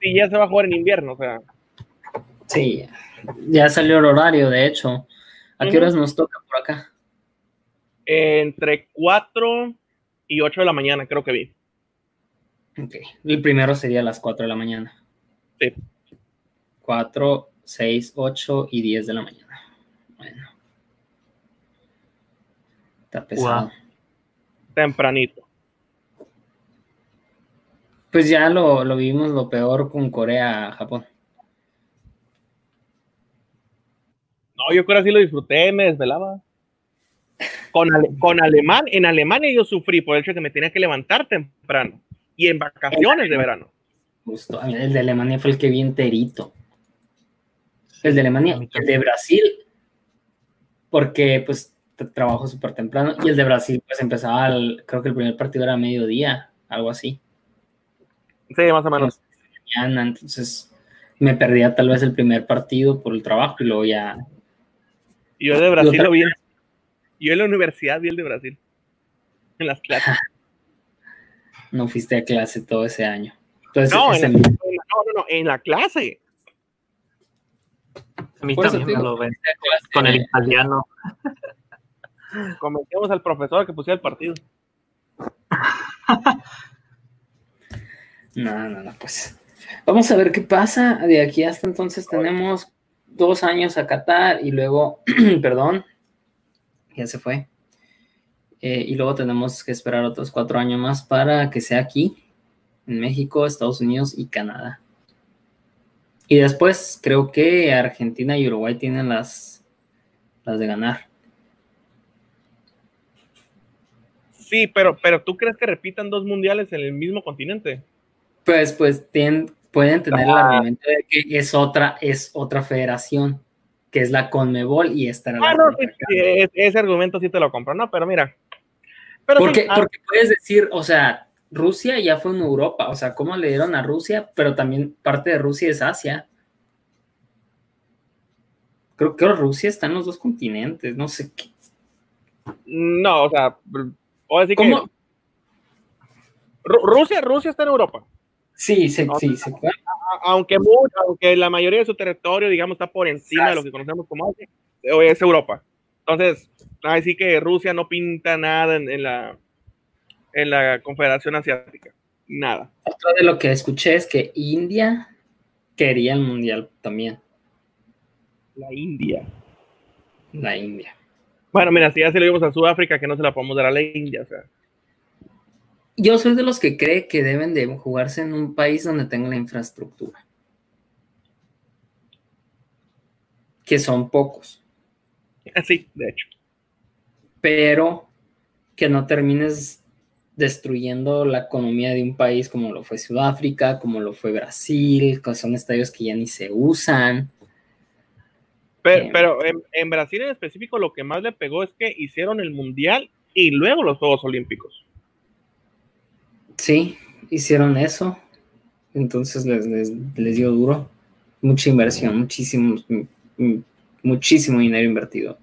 Sí, ya se va a jugar en invierno, o sea. Sí, ya salió el horario, de hecho. ¿A qué horas nos toca por acá? entre 4 y 8 de la mañana, creo que vi. Ok. El primero sería a las 4 de la mañana. Sí. 4, 6, 8 y 10 de la mañana. Bueno. Está pesado. Tempranito. Pues ya lo, lo vimos lo peor con Corea, Japón. No, yo creo que sí lo disfruté, me desvelaba. Con, con Alemán, en Alemania yo sufrí por el hecho de que me tenía que levantar temprano y en vacaciones de verano. Justo, el de Alemania fue el que vi enterito. El de Alemania, el de Brasil, porque pues trabajo súper temprano, y el de Brasil pues empezaba, creo que el primer partido era a mediodía, algo así. Sí, más o menos. Entonces me perdía tal vez el primer partido por el trabajo y luego ya... Yo de Brasil lo vi. Yo en la universidad vi el de Brasil. En las clases. no fuiste a clase todo ese año. no, en no, no, en la clase. A mí también me lo ven con el italiano. Comencemos al profesor que pusiera el partido. No, no, no, pues. Vamos a ver qué pasa. De aquí hasta entonces tenemos dos años a Qatar y luego, perdón, ya se fue. Eh, y luego tenemos que esperar otros cuatro años más para que sea aquí, en México, Estados Unidos y Canadá. Y después creo que Argentina y Uruguay tienen las, las de ganar. Sí, pero, pero ¿tú crees que repitan dos mundiales en el mismo continente? Pues, pues pueden tener el ah. argumento de que es otra, es otra federación, que es la Conmebol y esta ah, no, ese argumento sí te lo compro, no, pero mira. Pero porque, ah. porque puedes decir, o sea, Rusia ya fue en Europa, o sea, ¿cómo le dieron a Rusia? Pero también parte de Rusia es Asia. Creo que Rusia está en los dos continentes, no sé qué. No, o sea, o decir ¿Cómo? Rusia, Rusia está en Europa. Sí, sí, sí, sí. Aunque, aunque la mayoría de su territorio, digamos, está por encima de lo que conocemos como Asia, es Europa. Entonces, así que Rusia no pinta nada en, la, en la Confederación Asiática. Nada. Otro de lo que escuché es que India quería el mundial también. La India. La India. Bueno, mira, si ya se lo vimos a Sudáfrica, que no se la podemos dar a la India, o sea. Yo soy de los que cree que deben de jugarse en un país donde tenga la infraestructura. Que son pocos. Sí, de hecho. Pero que no termines destruyendo la economía de un país como lo fue Sudáfrica, como lo fue Brasil, que son estadios que ya ni se usan. Pero, en, en, Brasil en específico lo que más le pegó es que hicieron el Mundial y luego los Juegos Olímpicos. Sí, hicieron eso. Entonces les, dio duro. Mucha inversión, muchísimo, muchísimo dinero invertido.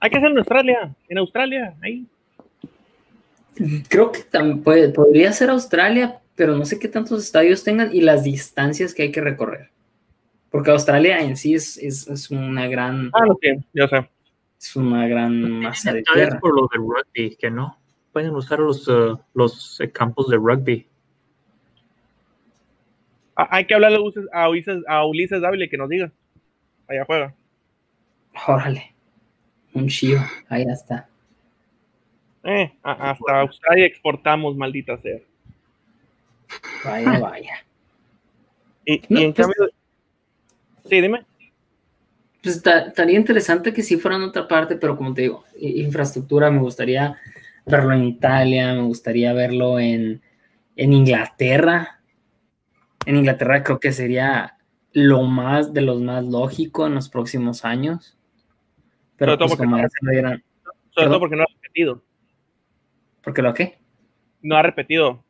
Hay que hacerlo en Australia, en Australia, ahí. Creo que también podría ser Australia, pero no sé qué tantos estadios tengan y las distancias que hay que recorrer. Porque Australia en sí es, es, una gran. Ah, no sé, ya sé. Es una gran masa de tierra. por lo de rugby, que no pueden usar los, uh, los eh, campos de rugby. Ah, hay que hablarle a Ulises, a Ulises Dávila que nos diga. Allá juega. Órale. Un chivo. Ahí está. Eh, hasta Australia exportamos, maldita sea. Vaya, vaya. Y, en pues cambio. Sí, dime. Pues estaría interesante que sí fuera en otra parte, pero como te digo, infraestructura me gustaría verlo en Italia, me gustaría verlo en, Inglaterra. En Inglaterra creo que sería lo más de los más lógico en los próximos años. Pero pues como no, sobre todo porque no ha repetido. ¿Por qué lo qué? No ha repetido.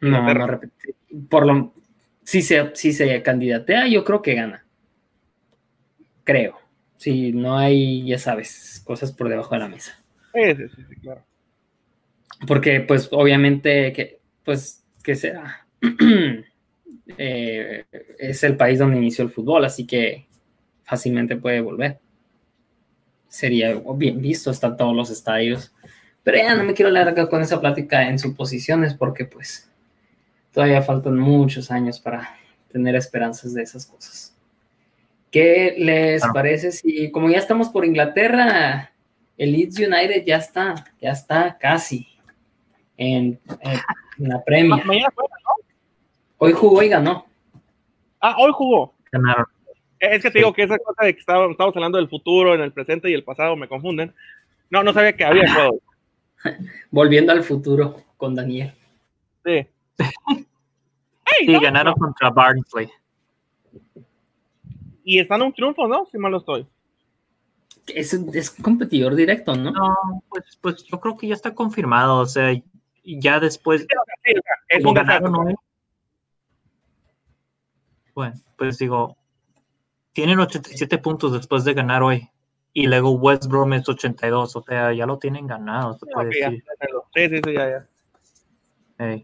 No, no ha repetido. Por lo, si se, si se candidatea, yo creo que gana. Creo. Si no hay, ya sabes, cosas por debajo de la mesa. Sí, sí, sí, claro porque pues obviamente que, pues, que sea, eh, es el país donde inició el fútbol, así que fácilmente puede volver. Sería bien visto, están todos los estadios. Pero ya no me quiero alargar con esa plática en suposiciones porque pues todavía faltan muchos años para tener esperanzas de esas cosas. ¿Qué les parece si, como ya estamos por Inglaterra, el Leeds United ya está, ya está casi, en, la premia. Hoy jugó y ganó. Ah, hoy jugó. Ganaron. Es que te digo que esa cosa de que estábamos, estábamos hablando del futuro, en el presente y el pasado me confunden. No, no sabía que había juegos. Volviendo al futuro con Daniel. Sí. Y ganaron contra Barnsley. Y están un triunfo, ¿no? Si mal no estoy. Es, es competidor directo, ¿no? No, pues, pues yo creo que ya está confirmado. O sea, ya después. Es un ganaron desastre. Bueno, pues digo, tienen 87 puntos después de ganar hoy. Y luego West Brom es 82. O sea, ya lo tienen ganado, se puede Ok, ya, decir. Sí, sí, sí, ya, ya.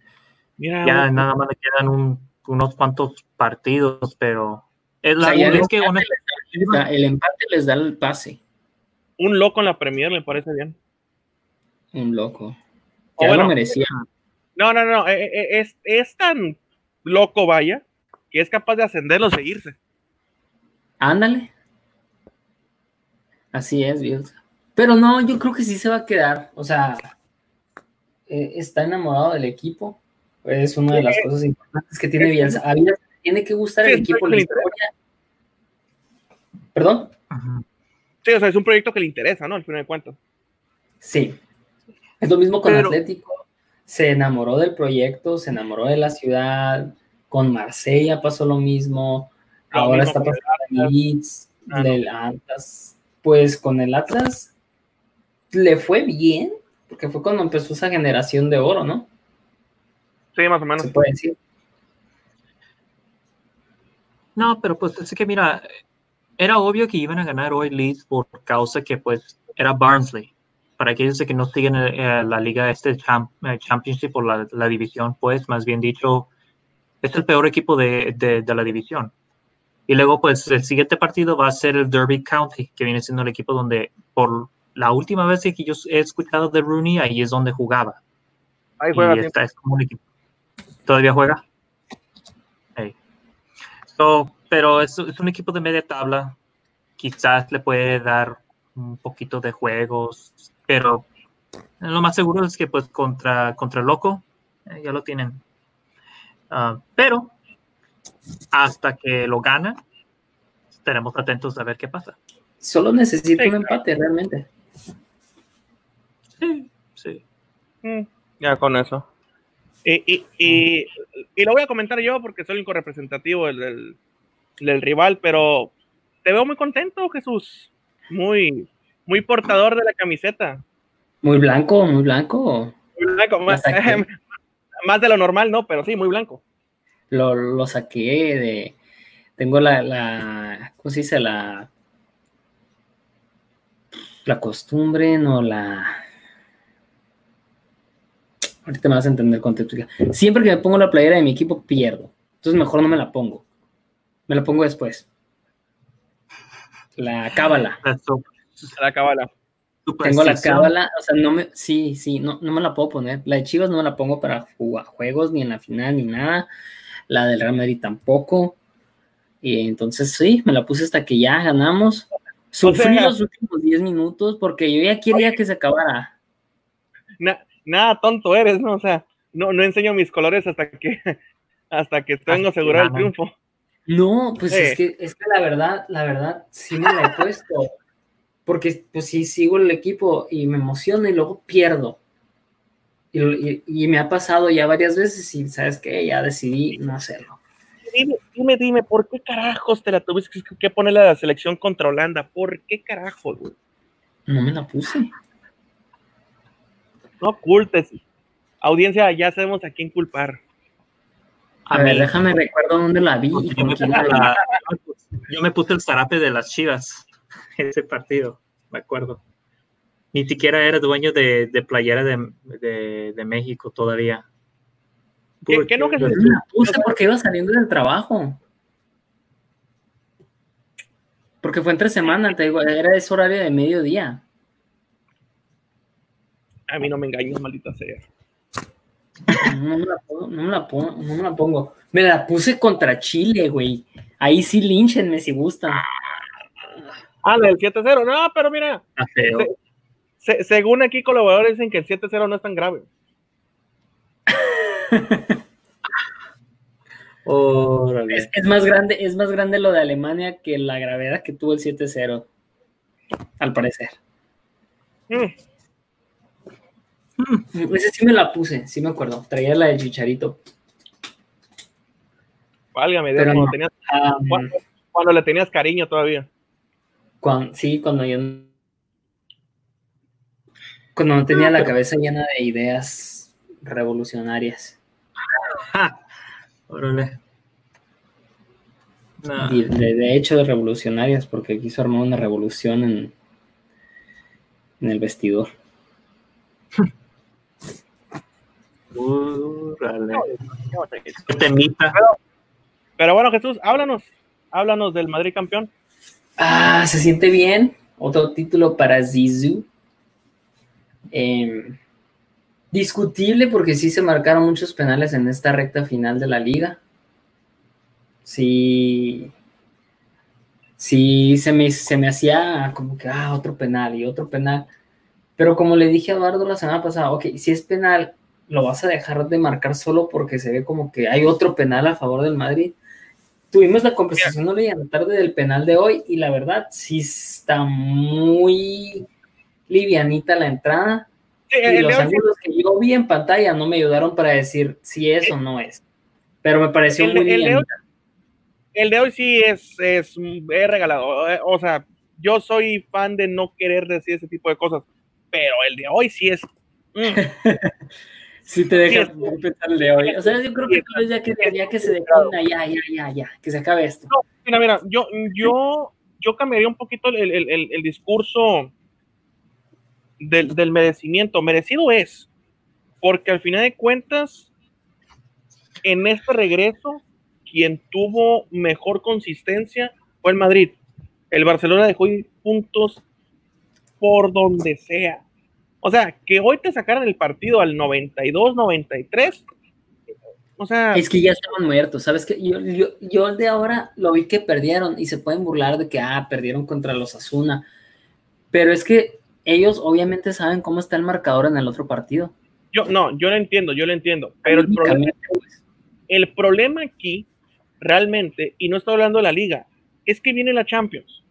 Mira, Ya nada más le quedan un- unos cuantos partidos, pero. Es, la, O sea, ya es les- sea, el empate les da el pase. un loco en la Premier me parece bien. Un loco. Ya bueno, lo merecía. No, no, no. eh, eh, Es, es tan loco, vaya, que es capaz de ascenderlo, seguirse. Ándale. Así es, Bielsa. Pero no, yo creo que sí se va a quedar. O sea, eh, está enamorado del equipo. Es una de las cosas importantes que tiene Bielsa. A Bielsa tiene que gustar Sí, el equipo, la historia. ¿Perdón? Sí, o sea, es un proyecto que le interesa, ¿no? Al final de cuentas. Sí. Es lo mismo con Pero- Atlético. Se enamoró del proyecto, se enamoró de la ciudad. Con Marsella pasó lo mismo. Lo Ahora mismo está pasando con el Leeds, Ah, no. del Atlas. Pues con el Atlas le fue bien, porque fue cuando empezó esa generación de oro, ¿no? Sí, más o menos. Se puede decir. No, pero pues es que mira, era obvio que iban a ganar hoy Leeds por causa que pues era Barnsley. Para aquellos que no siguen eh, la liga este champ- eh, Championship o la, la división, pues más bien dicho, es el peor equipo de, de- de la división. Y luego pues el siguiente partido va a ser el Derby County, que viene siendo el equipo donde por la última vez que yo he escuchado de Rooney, ahí es donde jugaba. Ahí Y juega siempre. esta es como un equipo. ¿Todavía juega? Ey. So, pero es, es un equipo de media tabla. Quizás le puede dar un poquito de juegos, pero lo más seguro es que pues contra, contra el loco eh, ya lo tienen. Ah, pero hasta que lo gana, estaremos atentos a ver qué pasa. Solo necesita Sí, un claro. empate, realmente. Sí, sí. Mm, ya con eso. Y, y, y, y lo voy a comentar yo porque soy el único representativo del, del, del rival, pero te veo muy contento, Jesús. Muy, muy portador de la camiseta. Muy blanco, muy blanco. Muy blanco, La más, más de lo normal, no, pero sí, muy blanco. Lo, lo saqué de. Tengo la, la. ¿Cómo se dice? La. La costumbre, no la. Ahorita me vas a entender con. Siempre que me pongo la playera de mi equipo, pierdo. Entonces mejor no me la pongo. Me la pongo después. La cábala. La La cabala. Tengo la cábala, o sea, no me, sí, sí, no, no me la puedo poner. La de Chivas no me la pongo para jugar juegos, ni en la final, ni nada. La del Real Madrid tampoco. Y entonces sí, me la puse hasta que ya ganamos. Sufrí sea- los últimos 10 minutos porque yo ya quería que se acabara. Na- nada tonto eres, ¿no? O sea, no, no enseño mis colores hasta que hasta que tengo asegurado el triunfo. No, pues Sí. es, que, es que la verdad, la verdad, sí me la he puesto. Porque pues sí sigo el equipo y me emociono y luego pierdo. Y, y- y me ha pasado ya varias veces y sabes qué, ya decidí no hacerlo. Dime, dime, dime, ¿por qué carajos te la tuviste que- que poner a la selección contra Holanda? ¿Por qué carajos, güey? No me la puse. No ocultes. Audiencia, ya sabemos a quién culpar. A ver, déjame recuerdo dónde la vi yo, me la- yo me puse el zarape de las chivas ese partido, me acuerdo. Ni siquiera era dueño de, de playera de, de- de México todavía. ¿Qué- qué no que se- Yo me la puse porque iba saliendo del trabajo. Porque fue entre semana, te digo, era ese horario de mediodía. A mí no me engañes, maldita sea. No me la pongo, no me la pongo, no me la pongo. Me la puse contra Chile, güey. Ahí sí línchenme si gustan. Ah, la del 7-0. No, pero mira, feo. se- según aquí colaboradores dicen que el 7-0 no es tan grave. Es, es, más grande, es más grande lo de Alemania que la gravedad que tuvo el 7-0, al parecer. Mm. Mm, ese sí me la puse, sí me acuerdo. Traía la de Chicharito. Válgame, cuando, tenías, ah, cuando, le tenías cariño todavía. Cuando, sí, cuando yo. Cuando no tenía la cabeza llena de ideas revolucionarias. Órale. De, hecho, de revolucionarias, porque quiso armar una revolución en, en el vestidor. Pero, bueno, Jesús, háblanos, háblanos del Madrid campeón. Ah, se siente bien. Otro título para Zizou. Em, discutible porque sí se marcaron muchos penales en esta recta final de la liga. Sí, sí se me, se me hacía como que, ah, otro penal y otro penal. Pero como le dije a Eduardo la semana pasada, ok, si es penal, lo vas a dejar de marcar solo porque se ve como que hay otro penal a favor del Madrid. Tuvimos la conversación no la tarde del penal de hoy y la verdad sí está muy livianita la entrada. y los ángulos que yo vi en pantalla no me ayudaron para decir si es o no es. Pero me pareció muy el, el de hoy sí es, es, es regalado. Eh, o sea, yo soy fan de no querer decir ese tipo de cosas pero el de hoy sí es. Mm. sí te deja pensar el de hoy. O sea, yo creo que ya que debería que se deje ya, ya, ya, ya, que se acabe esto. mira, mira, yo, yo, yo cambiaría un poquito el, el, el, discurso del, del, merecimiento. Merecido es, porque al final de cuentas, en este regreso, quien tuvo mejor consistencia fue el Madrid. El Barcelona dejó puntos por donde sea. O sea, que hoy te sacaran el partido al 92, 93. O sea. Es que ya estaban muertos, ¿sabes? que yo, yo, yo de ahora lo vi que perdieron y se pueden burlar de que, ah, perdieron contra los Asuna. Pero es que ellos obviamente saben cómo está el marcador en el otro partido. Yo, no, yo lo entiendo, yo lo entiendo. Pero el problema, el problema aquí, realmente, y no estoy hablando de la liga, es que viene la Champions.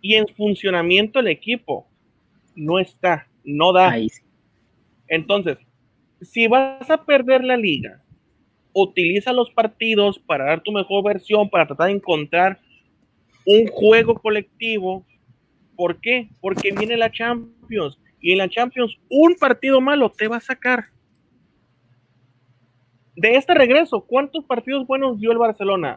Y en funcionamiento el equipo no está no da. Entonces, si vas a perder la liga, utiliza los partidos para dar tu mejor versión, para tratar de encontrar un juego colectivo. ¿Por qué? Porque viene la Champions y en la Champions un partido malo te va a sacar. De este regreso, ¿cuántos partidos buenos dio el Barcelona?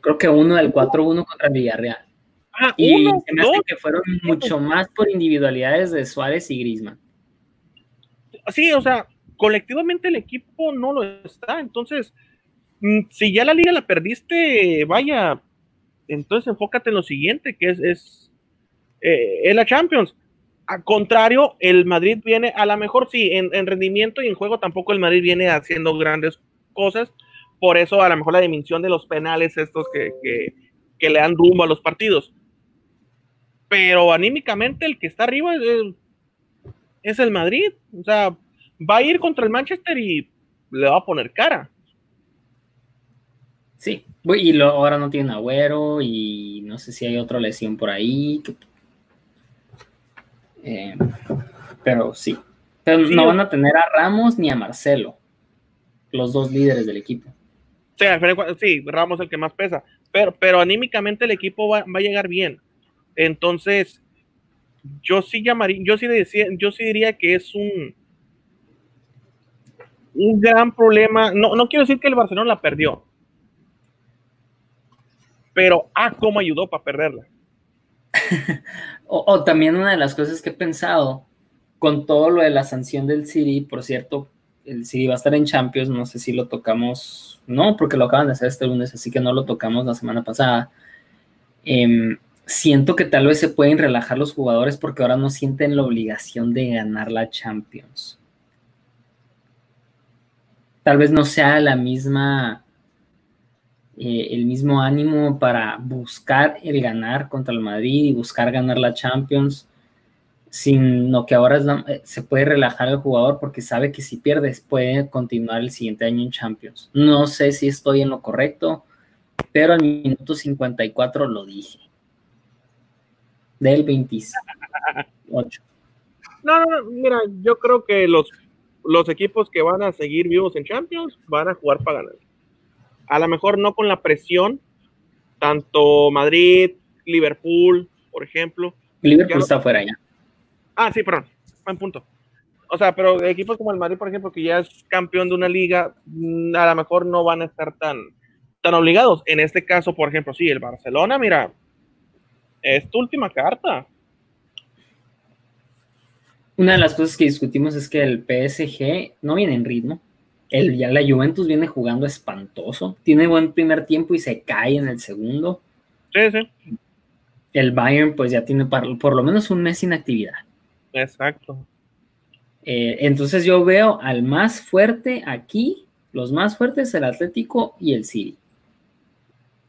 Creo que uno del 4-1 contra Villarreal. Ah, y se me hace que fueron mucho más por individualidades de Suárez y Grisman. Sí, o sea, colectivamente el equipo no lo está. Entonces, mm, si ya la liga la perdiste, vaya, entonces enfócate en lo siguiente, que es, es, eh, la Champions. A contrario, el Madrid viene, a lo mejor sí, en, rendimiento y en juego tampoco el Madrid viene haciendo grandes cosas. Por eso, a lo mejor la dimensión de los penales, estos que, que le dan rumbo a los partidos pero anímicamente el que está arriba es, el Madrid. O sea, va a ir contra el Manchester y le va a poner cara. Sí, y ahora no tiene agüero y no sé si hay otra lesión por ahí. Eh, pero sí. Pero no van a tener a Ramos ni a Marcelo, los dos líderes del equipo. Sí, sí Ramos es el que más pesa. Pero, pero anímicamente el equipo va, va a llegar bien. Entonces, yo sí llamaría, yo sí decía, yo sí diría que es un un gran problema. No, no quiero decir que el Barcelona la perdió, pero ah, cómo ayudó para perderla. o, también una de las cosas que he pensado con todo lo de la sanción del City, por cierto, el City va a estar en Champions, no sé si lo tocamos, no, porque lo acaban de hacer este lunes, así que no lo tocamos la semana pasada. Eh, siento que tal vez se pueden relajar los jugadores porque ahora no sienten la obligación de ganar la Champions. Tal vez no sea la misma, eh, el mismo ánimo para buscar el ganar contra el Madrid y buscar ganar la Champions. sino que ahora eh, se puede relajar el jugador porque sabe que si pierdes puede continuar el siguiente año en Champions. No sé si estoy en lo correcto, pero al minuto 54 lo dije. Del 28. No, no, mira, yo creo que los, los equipos que van a seguir vivos en Champions van a jugar para ganar. A lo mejor no con la presión, tanto Madrid, Liverpool, por ejemplo. Liverpool está fuera ya. Ah, sí, perdón, buen punto. O sea, pero equipos como el Madrid, por ejemplo, que ya es campeón de una liga, mm, a lo mejor no van a estar tan, tan obligados. En este caso, por ejemplo, sí, el Barcelona, mira, es tu última carta. Una de las cosas que discutimos es que el PSG no viene en ritmo. El, ya la Juventus viene jugando espantoso. Tiene buen primer tiempo y se cae en el segundo. Sí, sí. El Bayern, pues ya tiene por lo menos un mes sin actividad. Exacto. Eh, entonces yo veo al más fuerte aquí, los más fuertes, el Atlético y el City.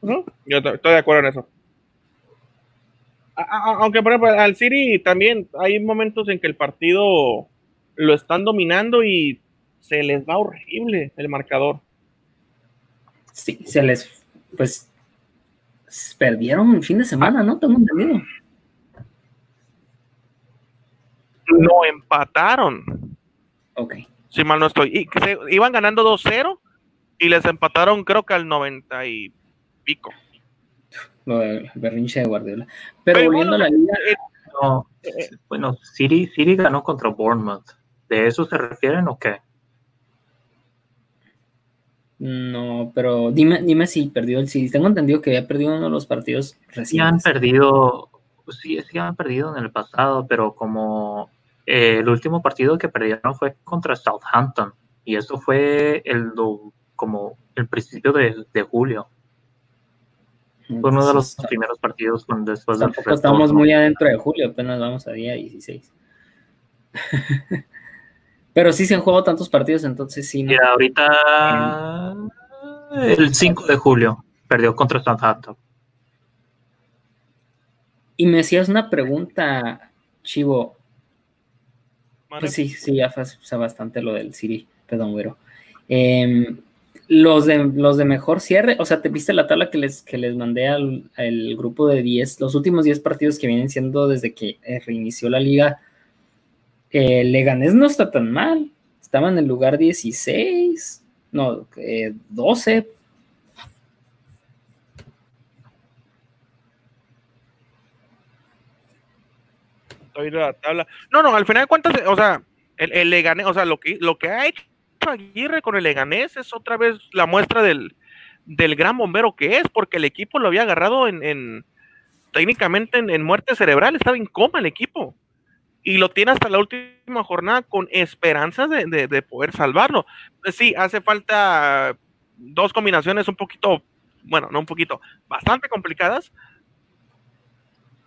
Yo estoy de acuerdo en eso. Aunque, por ejemplo, al City también hay momentos en que el partido lo están dominando y se les va horrible el marcador. Sí, se les, pues, perdieron el fin de semana, ¿no? Tengo entendido. no empataron. Ok. Si mal no estoy. Y se, iban ganando 2-0 y les empataron creo que al 90 y pico. Lo de berrinche de Guardiola. Pero, volviendo a la liga... Eh, no, eh, bueno, City, City ganó contra Bournemouth. ¿De eso se refieren o qué? No, pero dime, dime si perdió el City. Tengo entendido que había perdido uno de los partidos recientes. Sí han perdido, sí, sí han perdido en el pasado, pero como eh, el último partido que perdieron fue contra Southampton y eso fue el como el principio de, julio. Fue uno de los primeros partidos con, después del Estamos muy adentro de julio, apenas vamos a día 16. Pero sí se han jugado tantos partidos, entonces sí. ¿no? ahorita el 5 de julio perdió contra Southampton. Y me hacías una pregunta, Chivo. Pues sí, sí, ya fue, bastante lo del Siri, perdón, güero. Em, los, de, los de mejor cierre, o sea, ¿te viste la tabla que les, que les mandé al, grupo de 10, los últimos 10 partidos que vienen siendo desde que eh, reinició la liga? Eh, Leganés no está tan mal, estaba en el lugar 16, no, 12, eh, No, no, al final de cuentas, o sea, el, el Leganés, o sea, lo que, lo que ha hecho Aguirre con el Leganés es otra vez la muestra del, del gran bombero que es, porque el equipo lo había agarrado en, en técnicamente en, muerte cerebral, estaba en coma el equipo. Y lo tiene hasta la última jornada con esperanzas de, de poder salvarlo. Sí, hace falta dos combinaciones un poquito, bueno, no un poquito, bastante complicadas,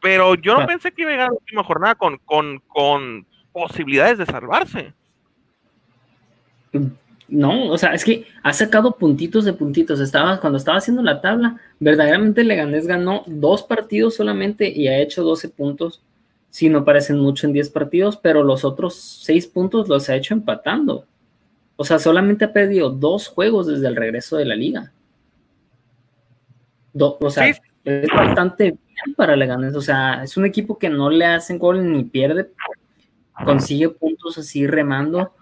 pero yo no pensé que iba a llegar a la última jornada con, con, posibilidades de salvarse. No, o sea, es que ha sacado puntitos de puntitos. Estaba, cuando estaba haciendo la tabla, verdaderamente Leganés ganó dos partidos solamente y ha hecho 12 puntos. Si no parecen mucho en 10 partidos, pero los otros 6 puntos los ha hecho empatando. O sea, solamente ha perdido dos juegos desde el regreso de la liga. o sea, es bastante para Leganés. O sea, es un equipo que no le hacen gol ni pierde, consigue puntos así remando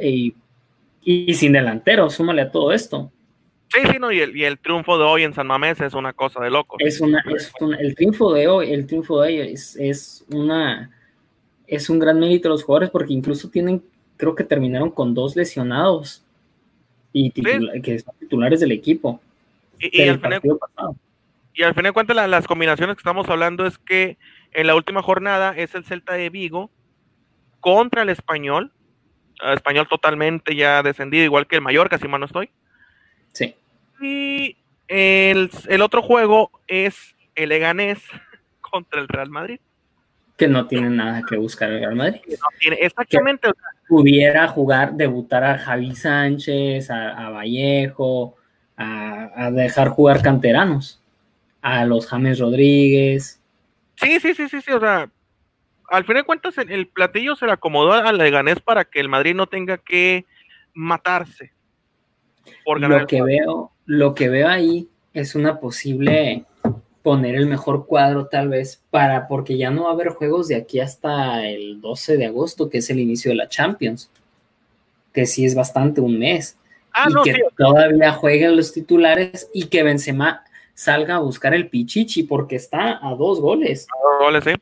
y, sin delantero, súmale a todo esto. Sí, sí, no, y el, triunfo de hoy en San Mamés es una cosa de loco. Es una, el triunfo de hoy, el triunfo de hoy es, una, es un gran mérito de los jugadores porque incluso tienen, creo que terminaron con dos lesionados y que son titulares del equipo. Y, el partido pasado. Y al final de cuentas, las combinaciones que estamos hablando es que en la última jornada es el Celta de Vigo contra el Español. El español totalmente ya descendido, igual que el Mallorca, si mal no estoy. Sí. Y el, otro juego es el Eganés contra el Real Madrid. Que no tiene nada que buscar el Real Madrid. exactamente. pudiera jugar, debutar a Javi Sánchez, a, Vallejo, a dejar jugar canteranos a los James Rodríguez. Sí, sí, sí, sí, sí, o sea, al final de cuentas el, platillo se le acomodó al Leganés para que el Madrid no tenga que matarse por ganar. Lo que veo, lo que veo ahí es una posible poner el mejor cuadro tal vez para porque ya no va a haber juegos de aquí hasta el 12 de agosto, que es el inicio de la Champions, que sí es bastante un mes. Ah, y que todavía jueguen los titulares y que Benzema salga a buscar el Pichichi porque está a dos goles. A dos goles, sí.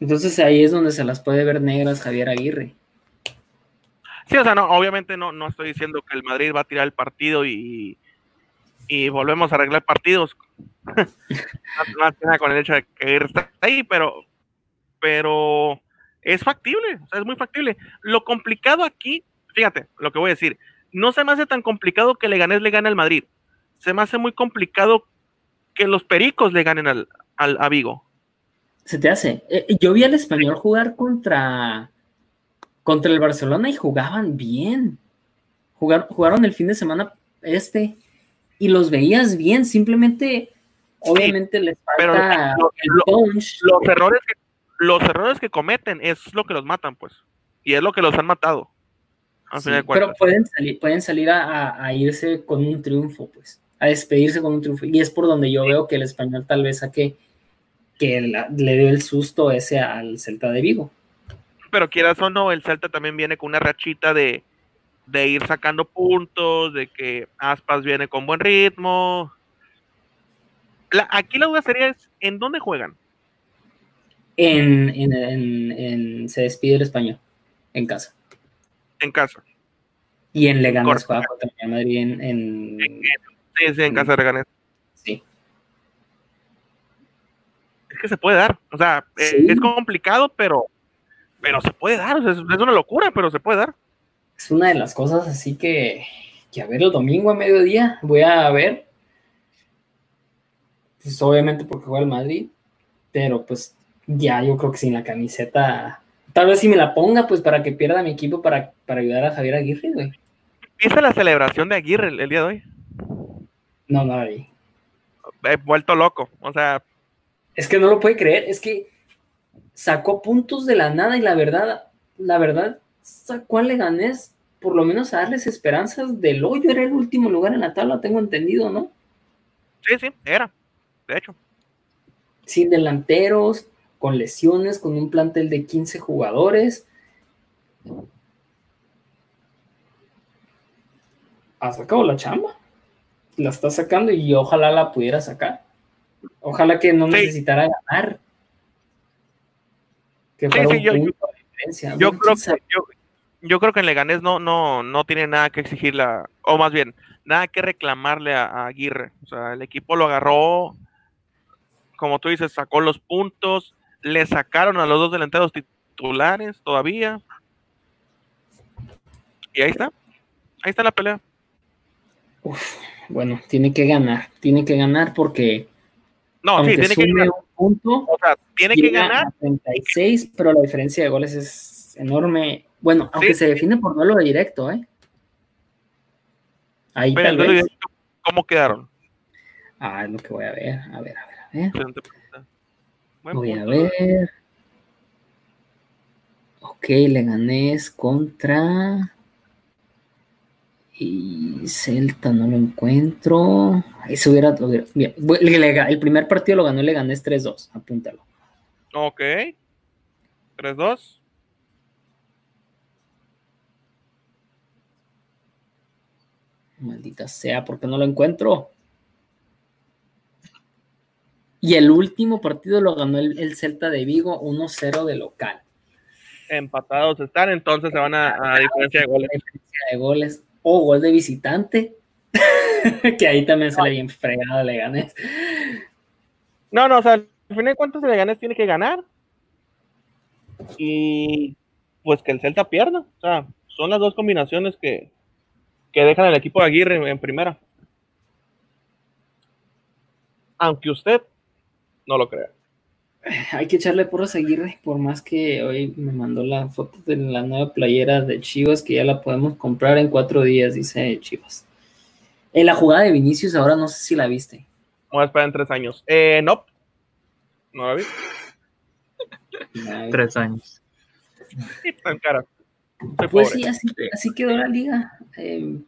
Entonces ahí es donde se las puede ver negras Javier Aguirre. Sí, o sea, no, obviamente no, no estoy diciendo que el Madrid va a tirar el partido y, y volvemos a arreglar partidos. más, que nada con el hecho de que está ahí, pero, pero es factible, o sea, es muy factible. Lo complicado aquí, fíjate lo que voy a decir, no se me hace tan complicado que le ganes le gane al Madrid. Se me hace muy complicado que los pericos le ganen al, al a Vigo. Se te hace. Eh, yo vi al español jugar contra, contra el Barcelona y jugaban bien. jugaron el fin de semana este y los veías bien, simplemente, obviamente les falta los, errores que, los errores que cometen es lo que los matan, pues, y es lo que los han matado. pero pueden salir, pueden salir a, irse con un triunfo, pues, a despedirse con un triunfo, y es por donde yo veo que el español tal vez saque que le dio el susto ese al Celta de Vigo. Pero quieras o no, el Celta también viene con una rachita de, de ir sacando puntos, de que Aspas viene con buen ritmo. aquí la duda sería es, ¿en dónde juegan? En, se despide el español, en casa. En casa. Y en Leganés juega contra Madrid en, en, Sí, sí, en casa de Leganés. Sí. Es que se puede dar. O sea, eh, es complicado, pero, pero se puede dar. es una locura, pero se puede dar es una de las cosas así que, que a ver el domingo a mediodía voy a ver. Pues obviamente porque juega el Madrid, pero pues ya yo creo que sin la camiseta, tal vez si me la ponga pues para que pierda mi equipo para, para ayudar a Javier Aguirre, güey. ¿Viste la celebración de Aguirre el, día de hoy? No, no la vi. He vuelto loco, o sea... Es que no lo puede creer, es que sacó puntos de la nada y la verdad, la verdad, sacó a Leganés por lo menos a darles esperanzas del hoyo. Era el último lugar en la tabla, tengo entendido, ¿no? Sí, sí, era, de hecho. Sin delanteros, con lesiones, con un plantel de 15 jugadores. Ha sacado la chamba. La está sacando y ojalá la pudiera sacar. Ojalá que no necesitara ganar. Que fuera un punto de diferencia. Yo creo que, yo creo que en Leganés no, no, no tiene nada que exigirle, o más bien, nada que reclamarle a, Aguirre. O sea, el equipo lo agarró, como tú dices, sacó los puntos, le sacaron a los dos delanteros titulares todavía. Y ahí está, ahí está la pelea. bueno, tiene que ganar, tiene que ganar porque. No, sí, tiene que ganar. Un punto, o sea, tiene que ganar. 36, pero la diferencia de goles es enorme bueno, aunque se define por duelo directo, ¿eh? Ahí tal vez. ¿Cómo quedaron? Ah, es lo que voy a ver. A ver, a ver, a ver. voy a ver. Ok, Leganés contra. Y Celta no lo encuentro. Eso hubiera. el primer partido lo ganó Leganés 3-2. Apúntalo. Ok. 3-2. Maldita sea, porque no lo encuentro. Y el último partido lo ganó el, Celta de Vigo 1-0 de local. Empatados están, entonces se van a, diferencia de goles. Diferencia de goles. O gol de visitante. que ahí también sale bien fregado Leganés. No, no, o sea, al final de cuentas Leganés tiene que ganar. Y pues que el Celta pierda. O sea, son las dos combinaciones que, que dejan el equipo de Aguirre en, primera. Aunque usted no lo crea. Hay que echarle porras a Aguirre, por más que hoy me mandó la foto de la nueva playera de Chivas, que ya la podemos comprar en cuatro días, dice Chivas. En la jugada de Vinicius, ahora no sé si la viste. Vamos a esperar en tres años. Eh, no. No la vi. Tres años. Sí, tan cara. Pues sí así, así, quedó la liga. Em,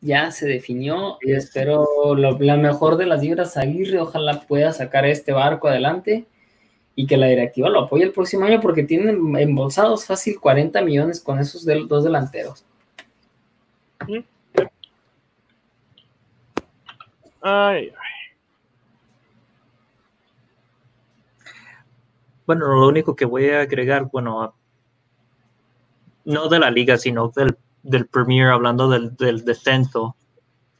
ya se definió. Y espero la mejor de las libras Aguirre. Ojalá pueda sacar este barco adelante y que la directiva lo apoye el próximo año porque tienen embolsados fácil 40 millones con esos dos delanteros. Ay, Bueno, lo único que voy a agregar, bueno, no de la liga, sino del, del Premier, hablando del, descenso,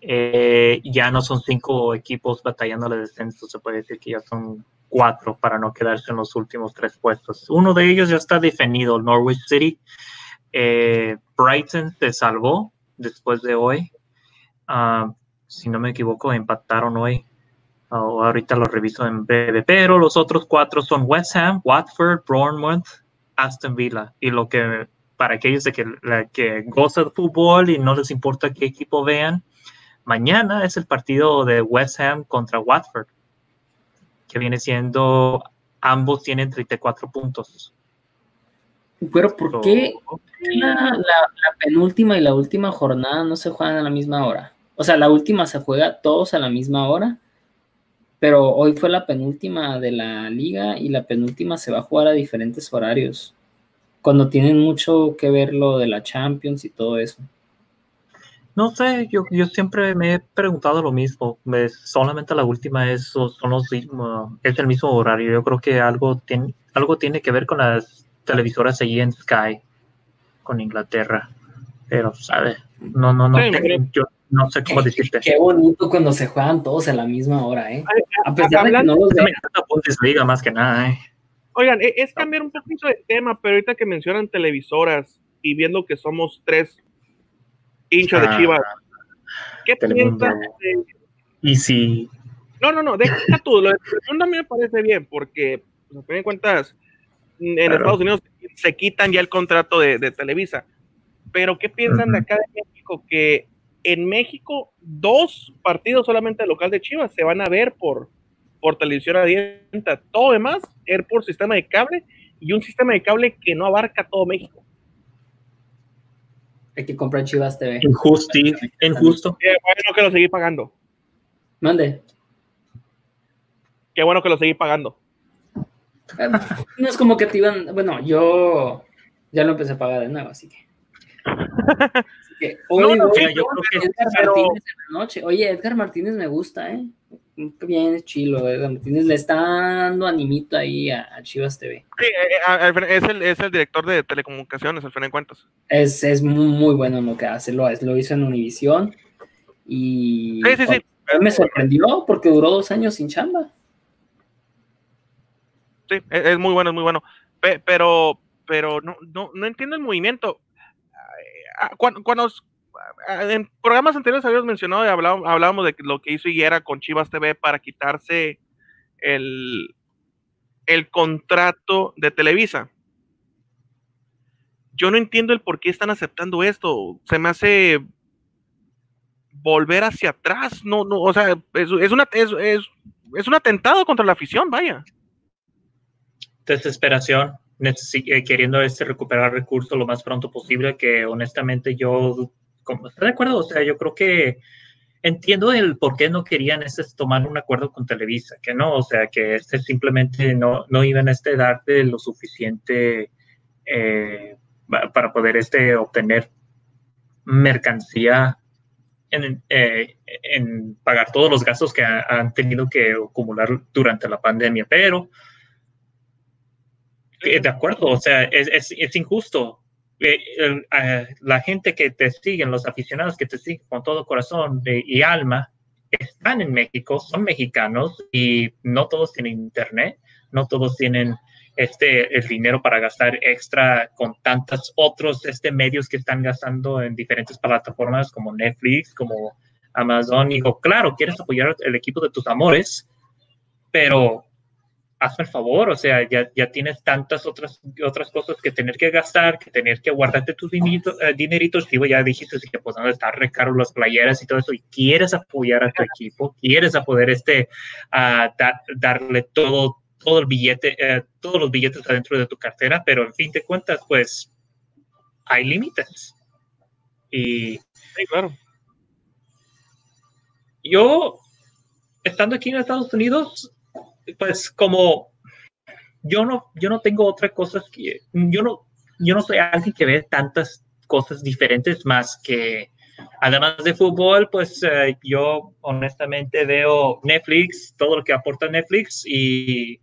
eh, ya no son cinco equipos batallando el descenso, se puede decir que ya son cuatro para no quedarse en los últimos tres puestos. Uno de ellos ya está definido, Norwich City. Eh, Brighton se salvó después de hoy. Ah, si no me equivoco, empataron hoy. Oh, ahorita lo reviso en breve. Pero los otros cuatro son West Ham, Watford, Bournemouth, Aston Villa. Y lo que para aquellos de que, que gozan de fútbol y no les importa qué equipo vean, mañana es el partido de West Ham contra Watford, que viene siendo, ambos tienen 34 puntos. Pero ¿por qué la, la, penúltima y la última jornada no se juegan a la misma hora? O sea, la última se juega todos a la misma hora, pero hoy fue la penúltima de la liga y la penúltima se va a jugar a diferentes horarios, cuando tienen mucho que ver lo de la Champions y todo eso. No sé, yo, yo siempre me he preguntado lo mismo. solamente la última es, son los, es el mismo horario. Yo creo que algo tiene, algo tiene que ver con las televisoras allí en Sky, con Inglaterra. Pero, ¿sabes? No, no, no. yo, no sé cómo decirte. Qué bonito cuando se juegan todos a la misma hora, ¿eh? A pesar de que no los Bundesliga más que nada, ¿eh? Oigan, e, es cambiar un poquito de tema, pero ahorita que mencionan televisoras y viendo que somos tres hinchas de ah, Chivas, ¿qué piensas Y si... No, no, no, deja tú, lo de Telemundo a mí me parece bien, porque, pues, a fin de cuentas, en Estados Unidos se quitan ya el contrato de, de Televisa. Pero, ¿qué piensan de acá de México? Que en México dos partidos solamente local de Chivas se van a ver por, por televisión abierta. Todo demás es por sistema de cable y un sistema de cable que no abarca todo México. Hay que comprar Chivas TV. Injusto. Injusto. Qué bueno que lo seguí pagando. Mande. Qué bueno que lo seguí pagando. Eh, no es como que te iban. Bueno, yo ya lo empecé a pagar de nuevo, así que. Oye, Edgar Martínez me gusta, ¿eh? Bien chilo, Edgar Martínez le está dando animito ahí a, Chivas TV. Sí, eh, eh, es, el, es el director de telecomunicaciones, al fin de cuentas. Es, es muy, bueno en lo que hace, lo, lo hizo en Univisión y sí, sí, sí. me sorprendió porque duró dos años sin chamba. Sí, es, es muy bueno, es muy bueno. Pero, pero no, no, no entiendo el movimiento Ah, cuando, ah, en programas anteriores habíamos mencionado y hablábamos, de lo que hizo Higuera con Chivas TV para quitarse el, el contrato de Televisa. Yo no entiendo el por qué están aceptando esto. Se me hace volver hacia atrás. No, no, o sea, es, es, una, es, es un atentado contra la afición, vaya. Desesperación. Eh, queriendo este recuperar recursos lo más pronto posible, que honestamente yo, como, ¿está de acuerdo? O sea, yo creo que entiendo el por qué no querían este, tomar un acuerdo con Televisa, que no, o sea, que este simplemente no, no iban a este darte lo suficiente eh, para poder este obtener mercancía en, eh, en, pagar todos los gastos que han tenido que acumular durante la pandemia, pero de acuerdo, o sea, es, es, injusto. Eh, eh, la gente que te siguen, los aficionados que te siguen con todo corazón y alma, están en México, son mexicanos y no todos tienen internet, no todos tienen este el dinero para gastar extra con tantos otros este medios que están gastando en diferentes plataformas como Netflix, como Amazon. Digo, claro, quieres apoyar el equipo de tus amores, pero hazme el favor, o sea, ya, ya tienes tantas otras, otras cosas que tener que gastar, que tener que guardarte tus dineritos, eh, dineritos digo, ya dijiste que pues no estar recaro las playeras y todo eso, y quieres apoyar a tu equipo, quieres a poder este, darle todo todo el billete, eh, todos los billetes adentro de tu cartera, pero en fin de cuentas, pues hay límites. Y Sí, claro. yo, estando aquí en Estados Unidos, pues como yo no, yo no tengo otras cosas que, yo no, yo no soy alguien que ve tantas cosas diferentes más que, además de fútbol, pues eh, yo honestamente veo Netflix, todo lo que aporta Netflix y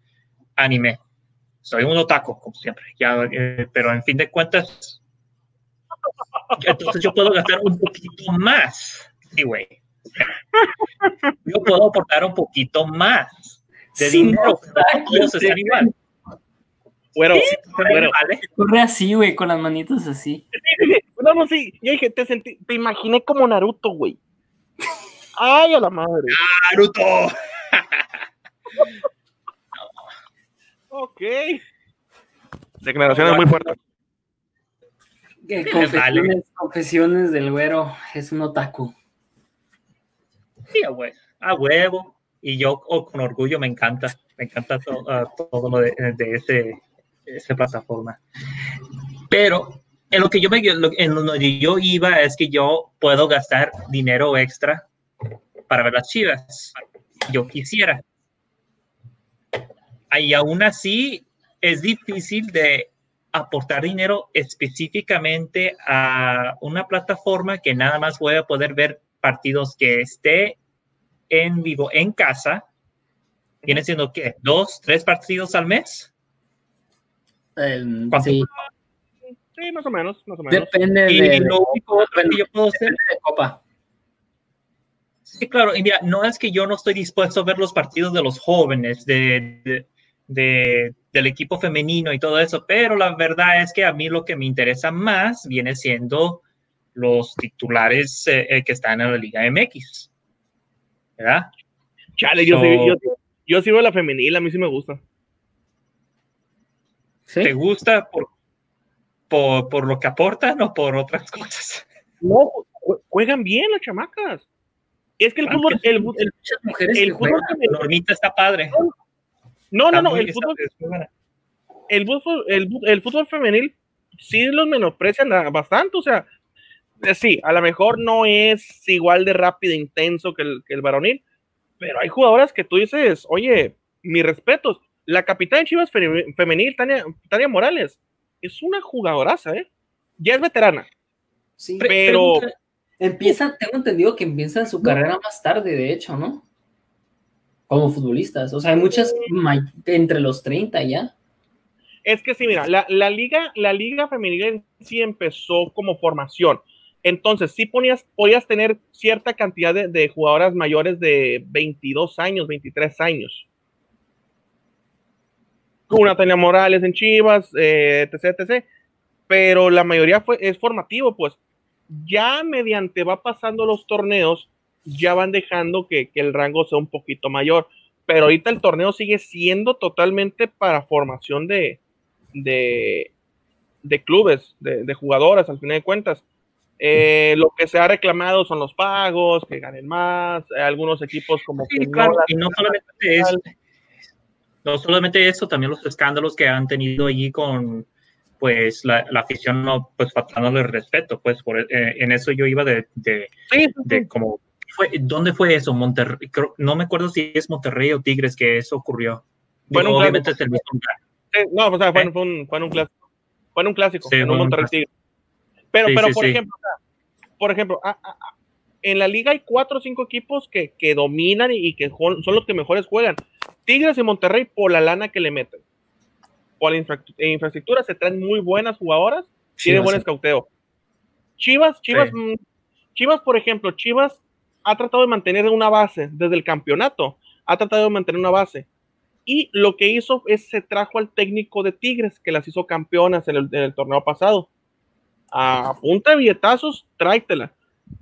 anime. Soy un otaku, como siempre, eh, pero en fin de cuentas, entonces yo puedo gastar un poquito más. Sí, güey. Yo puedo aportar un poquito más de Sí, dinero, pero no ser sí. igual. Bueno, Sí, bueno. vale. Corre así, güey, con las manitos así. No, no, sí. Yo dije, te, sentí, te imaginé como Naruto, güey. Ay, a la madre. Naruto. Ok. Declaraciones muy fuertes. Confesiones, confesiones del güero, es un otaku. Sí, a huevo. A huevo. Y yo oh, con orgullo me encanta. Me encanta to- ah, todo lo de, de ese, esa plataforma. Pero en lo que yo me, lo- en donde yo iba es que yo puedo gastar dinero extra para ver las chivas. Yo quisiera. Y aún así es difícil de aportar dinero específicamente a una plataforma que nada más voy poder ver partidos que esté en vivo en casa. Viene siendo qué? ¿Dos, tres partidos al mes? Sí, Sí, más o menos, más o menos. depende Y de, lo único otro que yo puedo hacer de Copa. Sí, claro, y mira, no es que yo no estoy dispuesto a ver los partidos de los jóvenes, de, de- de- del equipo femenino y todo eso, pero la verdad es que a mí lo que me interesa más viene siendo los titulares eh, eh, que están en la Liga MX. ¿Verdad? Chale, yo, So- sí, yo, yo sí veo la femenil, a mí sí me gusta. ¿Sí? ¿Te gusta por, por, por lo que aportan o por otras cosas? No, jue- juegan bien las chamacas. Es que el fútbol, que el, el- Muchas mujeres el fútbol femenil- Normita está padre. no, no, no, el fútbol, el fútbol, el, fútbol femenil sí los menosprecian a- bastante, o sea, sí, a lo mejor no es igual de rápido e intenso que el, que el varonil, pero hay jugadoras que tú dices, oye, mis respetos, la capitana de Chivas fe- femenil, Tania, Tania Morales, es una jugadoraza, ¿eh? Ya es veterana, Sí, pero- pregunta- Empiezan, tengo entendido que empiezan su carrera más tarde, de hecho, ¿no? Como futbolistas. O sea, hay muchas ma- entre los 30 ya. Es que sí, mira, la, la liga, la liga femenil en sí empezó como formación. Entonces, sí ponías, podías tener cierta cantidad de, jugadoras mayores de 22 años, 23 años. Una Tania Morales en Chivas, eh, etc, etc. Pero la mayoría fue, es formativo, pues. Ya mediante va pasando los torneos, ya van dejando que, el rango sea un poquito mayor. Pero ahorita el torneo sigue siendo totalmente para formación de, de, de clubes, de, de jugadoras, al final de cuentas. Eh, lo que se ha reclamado son los pagos, que ganen más, eh, algunos equipos como Sí, que no claro, la- y no solamente eso, no solamente eso, también los escándalos que han tenido allí con pues la, la afición no pues faltándole el respeto, pues por, eh, en eso yo iba de, de, Sí, sí, de sí. como fue, ¿dónde fue eso? Monterrey, creo- no me acuerdo si es Monterrey o Tigres que eso ocurrió. Digo, un obviamente es el mismo no, o sea, fue, ¿Eh? fue un, fue un clásico. Fue en un clásico, en un un Monterrey. Tigres. Pero, Sí, pero sí, por sí. ejemplo, por ejemplo, en la liga hay cuatro o cinco equipos que, que dominan y, y que son los que mejores juegan. Tigres y Monterrey por la lana que le meten. Por la infra- infraestructura se traen muy buenas jugadoras, tienen buen escauteo. Chivas, Chivas, mm, Chivas, por ejemplo, Chivas ha tratado de mantener una base desde el campeonato, ha tratado de mantener una base. Y lo que hizo es se trajo al técnico de Tigres, que las hizo campeonas en el, en el torneo pasado. A punta de billetazos, tráetela.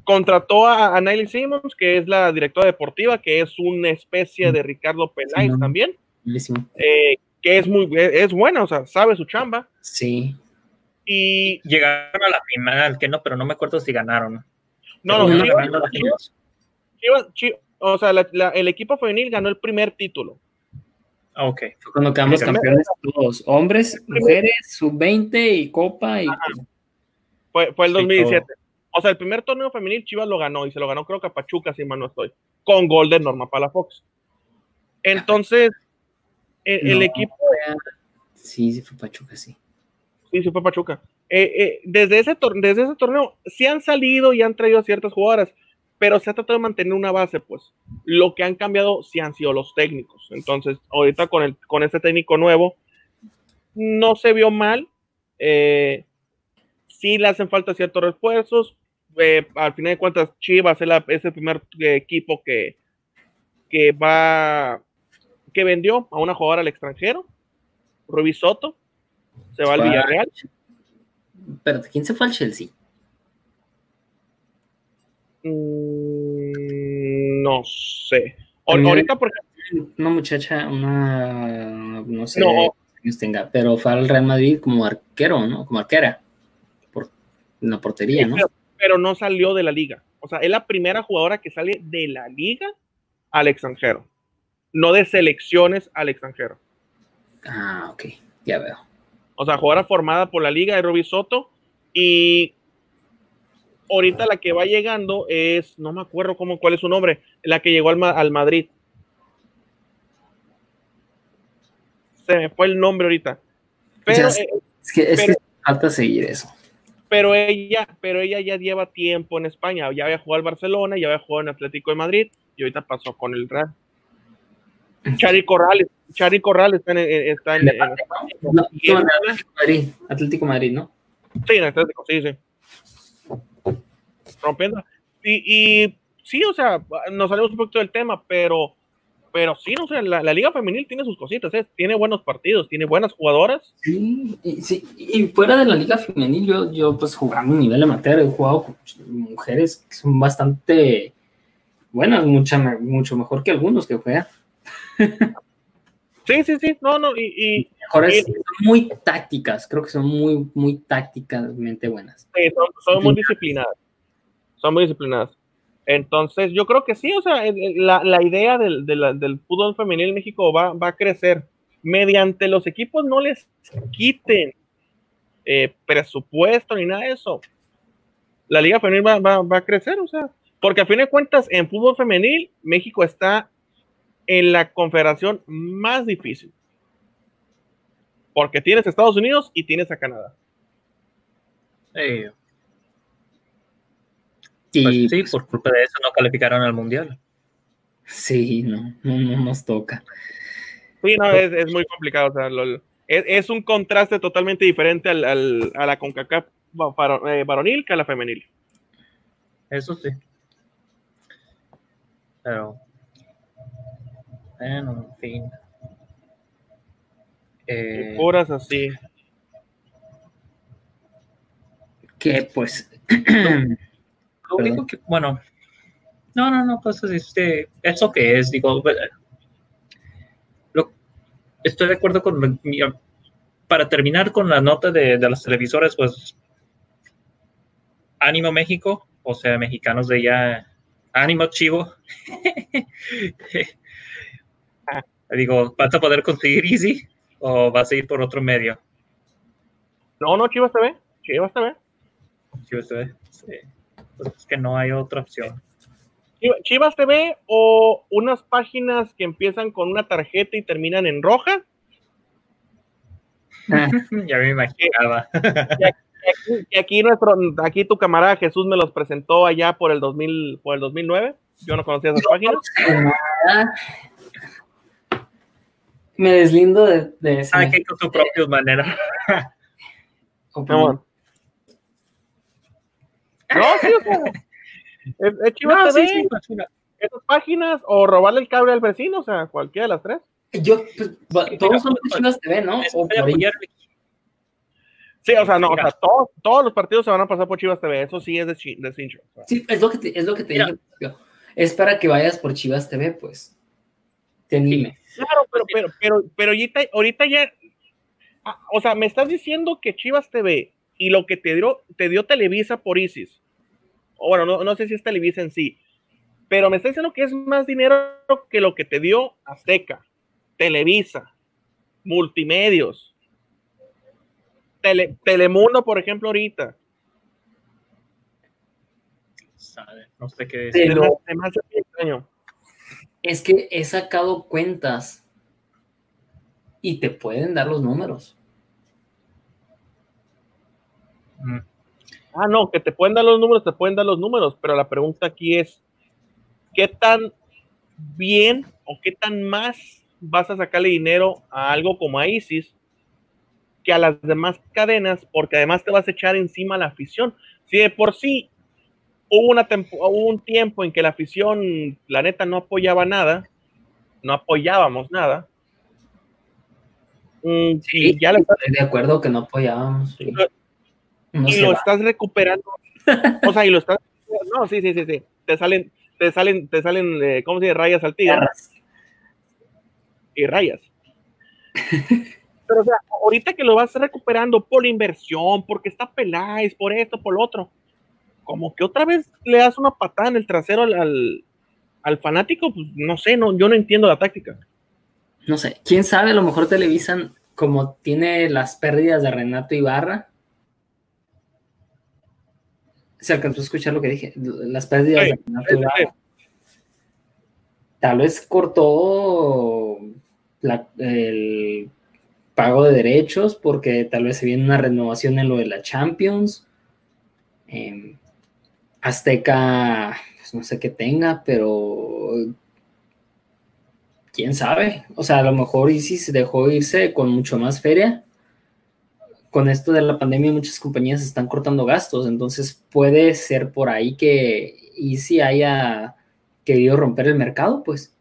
Contrató a, a Nayeli Simmons, que es la directora deportiva, que es una especie de Ricardo Peláez Sí, no. también, eh, que es muy es buena, o sea, sabe su chamba. Sí. Y Llegaron a la final, que no, pero no me acuerdo si ganaron. no, no, Chivas-. Chivas- Chi- o sea, la- la- el equipo femenil ganó el primer título. Ah, Ok. Fue cuando quedamos campeones todos, hombres, mujeres, sub-20 y copa y Fue, fue el Sí, 2017. O sea, el primer torneo femenil Chivas lo ganó y se lo ganó creo que a Pachuca, si mal no estoy, con gol de Norma Palafox. Entonces, el, el No. equipo, sí, sí fue Pachuca, sí. sí, sí fue Pachuca. Eh, eh, desde, ese desde ese torneo sí han salido y han traído a ciertas jugadoras, pero se ha tratado de mantener una base, pues. Lo que han cambiado sí han sido los técnicos. Entonces, ahorita con, el, con este técnico nuevo, no se vio mal. Eh, sí le hacen falta ciertos refuerzos. Eh, al final de cuentas, Chivas es, la- es el primer eh, equipo que, que va que vendió a una jugadora al extranjero, Rubí Soto, se va al Villarreal. Pero ¿quién se fue al Chelsea? Mm, no sé. O- ahorita, por ejemplo, Una muchacha, una, no sé No. tenga, pero fue al Real Madrid como arquero, ¿no? Como arquera, en la portería, ¿no? pero, pero no salió de la liga. O sea, es la primera jugadora que sale de la liga al extranjero, no de selecciones al extranjero. Ah, ok, ya veo. O sea, jugadora formada por la liga de Rubí Soto y ahorita la que va llegando es, no me acuerdo cómo, cuál es su nombre, la que llegó al, al Madrid. Se me fue el nombre ahorita. Pero, eh, Es que, es Pero- que falta seguir eso. Pero ella, pero ella ya lleva tiempo en España, ya había jugado al Barcelona, ya había jugado en Atlético de Madrid y ahorita pasó con el Real. Chari Corrales, Chari Corrales está en, está en- No, no, Atlético Madrid, Atlético Madrid, ¿no? Sí, en Atlético, sí, sí. Rompiendo. Y, y sí, o sea, nos salimos un poquito del tema, pero, pero sí, no sé, la, la Liga Femenil tiene sus cositas, ¿eh? tiene buenos partidos, tiene buenas jugadoras. Sí, y, sí, y fuera de la liga femenil, yo, yo pues jugando a nivel amateur, he jugado con mujeres que son bastante buenas, mucha, mucho mejor que algunos que juegan. Sí, sí, sí, no, no, y, y Mejores, son muy tácticas, creo que son muy, muy tácticamente buenas. sí, son, son muy disciplinadas. Son muy disciplinadas. Entonces, yo creo que sí, o sea, la, idea del, de la- del fútbol femenil en México va, a crecer. Mediante los equipos no les quiten eh, presupuesto ni nada de eso. La liga femenil va, a crecer, o sea, porque a fin de cuentas, en fútbol femenil, México está en la confederación más difícil. Porque tienes a Estados Unidos y tienes a Canadá. Eh, Y pues sí, por culpa de eso no calificaron al mundial. sí, no, no, no nos toca. Sí, no, es, es muy complicado. O sea, lo- es, es un contraste totalmente diferente al, al- a la CONCACAF eh, varonil que a la femenil. Eso sí. Pero. Bueno, en fin. Eh, Puras así. Que pues, lo único que, bueno. No, no, no, pues este, eso que es, digo, lo- estoy de acuerdo con, para terminar con la nota de, de las televisoras, pues, Ánimo México, o sea, mexicanos de ya, Ánimo Chivo. digo, ¿vas a poder conseguir Easy o vas a ir por otro medio? No, no, Chivas TV. Chivas TV. Chivas TV, sí. Pues es que no hay otra opción. Chiva- Chivas TV o unas páginas que empiezan con una tarjeta y terminan en roja. ya me imaginaba. Y aquí, y aquí nuestro, aquí tu camarada Jesús me los presentó allá por el 2000, por el 2009. Yo no conocía esas páginas. me deslindo de, de ese. Cada quien con su propia manera. opinión. No, sí, o sea, es, es Chivas No, TV, sí, sí, pues, esas páginas o robarle el cable al vecino, o sea, cualquiera de las tres. Yo, pues, Sí, todos pues, Chivas TV, ¿no? O Sí, o sea, no, o sea, todos, todos los partidos se van a pasar por Chivas TV, eso sí es de, chi- de cincho. o sea. Sí, es lo que te, es lo que te tío. Es para que vayas por Chivas TV, pues. Te anime. Claro, pero, pero, pero, pero ahorita, ahorita ya, ah, o sea, me estás diciendo que Chivas TV y lo que te dio, te dio Televisa por Isis, o bueno, no, no sé si es Televisa en sí, pero me está diciendo que es más dinero que lo que te dio Azteca, Televisa, Multimedios, Tele, Telemundo, por ejemplo, ahorita. No sé qué decir. es que he sacado cuentas y te pueden dar los números. Mm. Ah, no, que te pueden dar los números, te pueden dar los números, pero la pregunta aquí es, ¿qué tan bien o qué tan más vas a sacarle dinero a algo como a ISIS que a las demás cadenas? Porque además te vas a echar encima la afición. Si de por sí hubo, una hubo un tiempo en que la afición, la neta, no apoyaba nada, no apoyábamos nada. Mm, sí, ya estoy de acuerdo que no apoyábamos y lo estás recuperando. o sea, y lo estás. No, sí, sí, sí, sí. Te salen, te salen, te salen, eh, ¿cómo se dice? Rayas al tigre. Y rayas. Pero, o sea, ahorita que lo vas recuperando por inversión, porque está Peláez, por esto, por lo otro, como que otra vez le das una patada en el trasero al, al, fanático, pues no sé, no, yo no entiendo la táctica. No sé, quién sabe, a lo mejor televisan como tiene las pérdidas de Renato Ibarra, se alcanzó a escuchar lo que dije, las pérdidas de Tal vez cortó el pago de derechos porque tal vez se viene una renovación en lo de la Champions. Em, Azteca, pues no sé qué tenga, pero quién sabe. O sea, a lo mejor Isis dejó irse con mucho más feria con esto de la pandemia muchas compañías están cortando gastos, entonces puede ser por ahí que Easy haya querido romper el mercado, pues.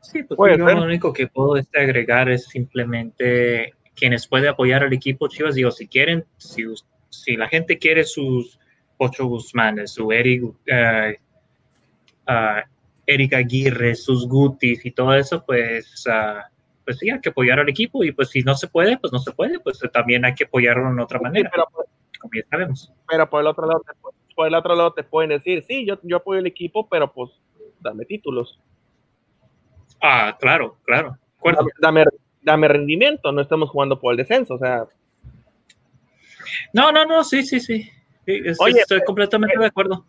Sí, pues yo lo único que puedo este agregar es simplemente quienes pueden apoyar al equipo Chivas, digo, si quieren, si, si la gente quiere sus ocho Guzmanes, su Eric, uh, Eric Aguirre, sus Gutis y todo eso, pues uh, pues sí, hay que apoyar al equipo y pues si no se puede, pues no se puede, pues también hay que apoyarlo en otra manera, pero, como ya sabemos. Pero por el otro lado, por el otro lado te pueden decir, sí, yo, yo apoyo el equipo, pero pues dame títulos. Ah, claro, claro. Dame, dame, rendimiento, no estamos jugando por el descenso, o sea. No, no, no, sí, sí, sí. Oye, estoy completamente de acuerdo.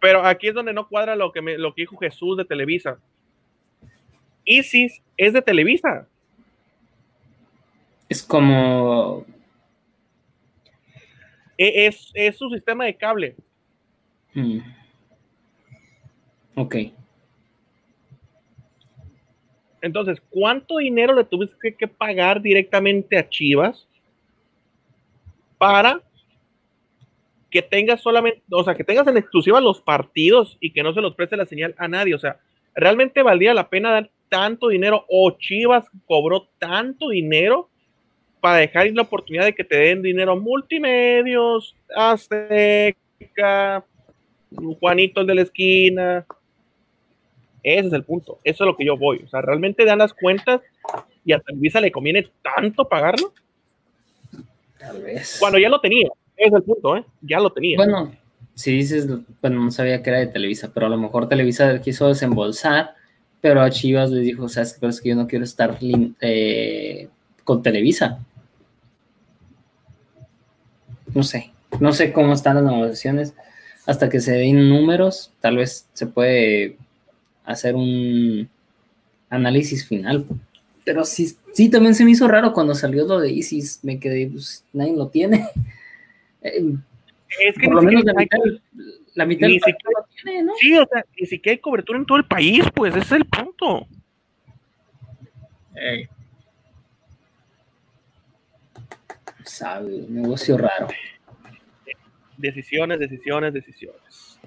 Pero aquí es donde no cuadra lo que, me, lo que dijo Jesús de Televisa. Isis es de Televisa. Es como. E, es, es su sistema de cable. Hmm. Ok. Entonces, ¿cuánto dinero le tuviste que pagar directamente a Chivas para que tengas solamente, o sea, que tengas en exclusiva los partidos y que no se los preste la señal a nadie? O sea, ¿realmente valdría la pena dar tanto dinero o Chivas cobró tanto dinero para dejar la oportunidad de que te den dinero multimedios, Azteca, Juanito el de la esquina. Ese es el punto. Eso es lo que yo voy. O sea, realmente dan las cuentas y a Televisa le conviene tanto pagarlo. Tal vez. Cuando ya lo tenía. Ese es el punto, ¿eh? Ya lo tenía. Bueno, si dices, bueno, no sabía que era de Televisa, pero a lo mejor Televisa quiso desembolsar pero a Chivas les dijo, sabes que es que yo no quiero estar eh, con Televisa. No sé, no sé cómo están las negociaciones. Hasta que se den números, tal vez se puede hacer un análisis final. Pero sí, sí también se me hizo raro cuando salió lo de Isis. Me quedé, pues nadie lo tiene. Eh, es que por lo menos la mitad ni siquiera, tiene, ¿no? Sí, o sea, ni siquiera hay cobertura en todo el país, pues ese es el punto. Sabe, negocio raro. Decisiones, decisiones, decisiones.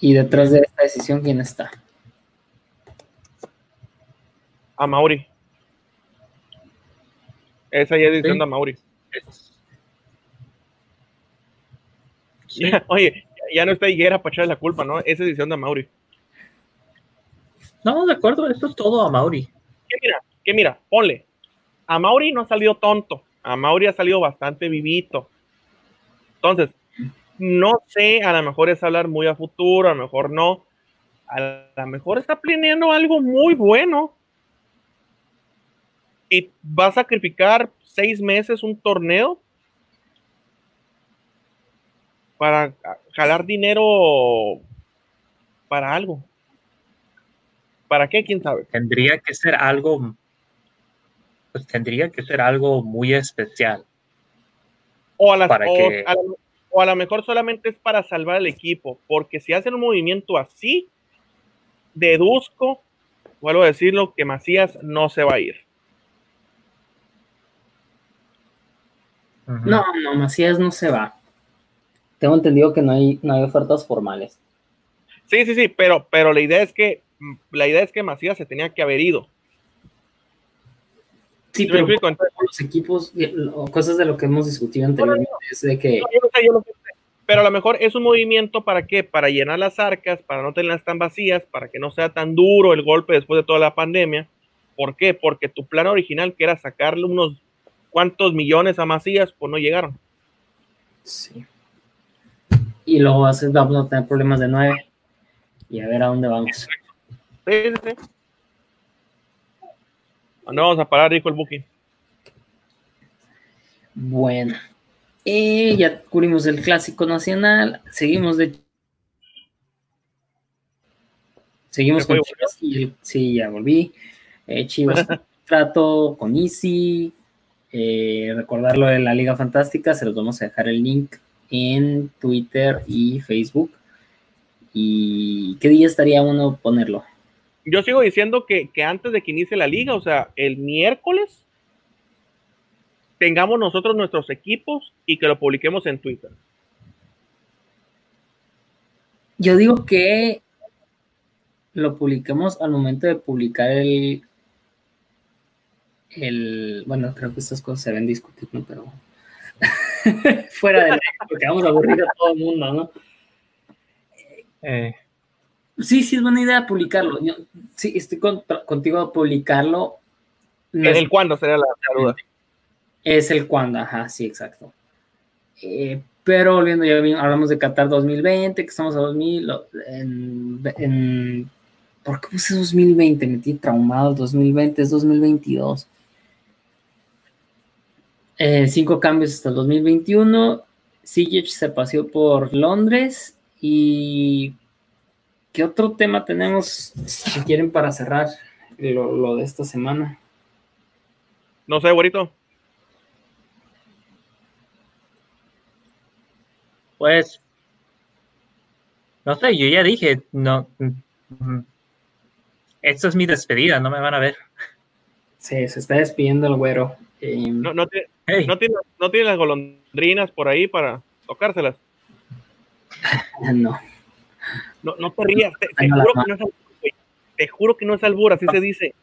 Y detrás de esta decisión, ¿quién está? A Mauri. Esa ya es decisión de Mauri. Oye, ya no está Higuera para echarle la culpa, ¿no? Esa decisión de Mauri. No, de acuerdo, esto es todo a Mauri. ¿Qué mira? ¿Qué mira? Ponle. A Mauri no ha salido tonto. A Mauri ha salido bastante vivito. Entonces, no sé, a lo mejor es hablar muy a futuro, a lo mejor no. A lo mejor está planeando algo muy bueno. Y va a sacrificar seis meses un torneo para jalar dinero para algo. ¿Para qué? ¿Quién sabe? Tendría que ser algo, pues tendría que ser algo muy especial. O a, las, para que... o a lo mejor solamente es para salvar al equipo, porque si hacen un movimiento así, deduzco, vuelvo a decirlo, que Macías no se va a ir. No, no, Macías no se va. Tengo entendido que no hay, no hay ofertas formales. Sí, sí, sí, pero, pero la idea es que la idea es que Macías se tenía que haber ido. Sí, pero los equipos, cosas de lo que hemos discutido anteriormente, es de que... pero a lo mejor es un movimiento para qué? Para llenar las arcas, para no tenerlas tan vacías, para que no sea tan duro el golpe después de toda la pandemia. ¿Por qué? Porque tu plan original, que era sacarle unos cuantos millones a Macías, pues no llegaron. Sí. Y luego vamos a tener problemas de nueve. Y a ver a dónde vamos. Sí, sí, sí. No vamos a parar, dijo el booking. Bueno, eh, ya cubrimos el clásico nacional. Seguimos de. Seguimos con Chivas. sí, ya volví. Eh, Chivas trato con Easy. Eh, recordarlo de la Liga Fantástica. Se los vamos a dejar el link en Twitter y Facebook. ¿Y qué día estaría uno ponerlo? yo sigo diciendo que, antes de que inicie la liga, o sea, el miércoles, tengamos nosotros nuestros equipos y que lo publiquemos en Twitter. Yo digo que lo publiquemos al momento de publicar el, el bueno, creo que estas cosas se ven discutir, ¿no? Pero fuera de porque vamos a aburrir a todo el mundo, ¿no? Eh, Sí, sí, es buena idea publicarlo. sí, estoy contigo a publicarlo. ¿En el cuándo sería la, duda? Es el cuándo, ajá, sí, exacto. Eh, pero volviendo, ya hablamos de Qatar 2020, que estamos a 2000. En, ¿Por qué puse 2020? Me metí traumado. 2020 es 2022. Eh, cinco cambios hasta el 2021. Sijic se paseó por Londres y ¿Qué otro tema tenemos si quieren para cerrar lo, de esta semana? No sé, güerito. Pues, no sé, yo ya dije, no, mm, esta es mi despedida, no me van a ver. Sí, se está despidiendo el güero. Em, no, no, tiene, no tiene las golondrinas por ahí para tocárselas. no. No, no te rías, te, juro que no es albur, te juro que no es albur, así se dice.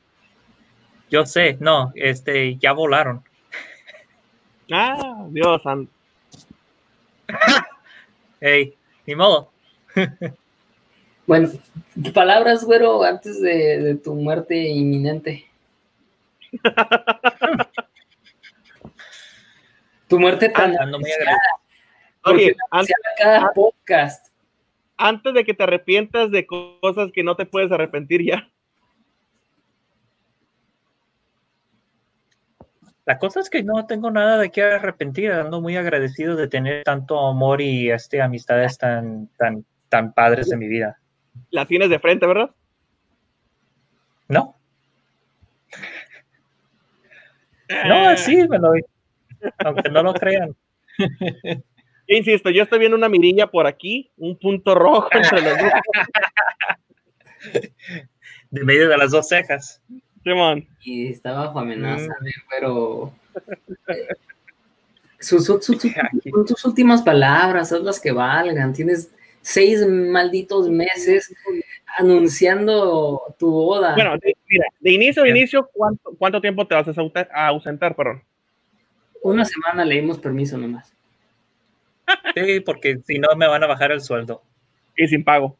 Yo sé, no, este, ya volaron. Ah, Dios santo. Ey, ni modo. bueno, palabras, güero, antes de, tu muerte inminente. Tu muerte tan ah, no me Oye, antes, cada podcast antes de que te arrepientas de cosas que no te puedes arrepentir ya. La cosa es que no tengo nada de qué arrepentir, ando muy agradecido de tener tanto amor y este, amistades tan, tan, tan padres en mi vida. La tienes de frente, ¿verdad? No. No, sí, me lo, aunque no lo crean. Yo insisto, yo estoy viendo una mirilla por aquí, un punto rojo entre los dos. De medio de las dos cejas. Simón. Y está bajo amenaza, mm. pero. Eh, sus, últimas palabras son las que valgan. Tienes seis malditos meses anunciando tu boda. Bueno, mira, de inicio a inicio, ¿cuánto, ¿cuánto tiempo te vas a ausentar, perdón? Una semana le dimos permiso nomás. Sí, porque si no me van a bajar el sueldo. Y sin pago.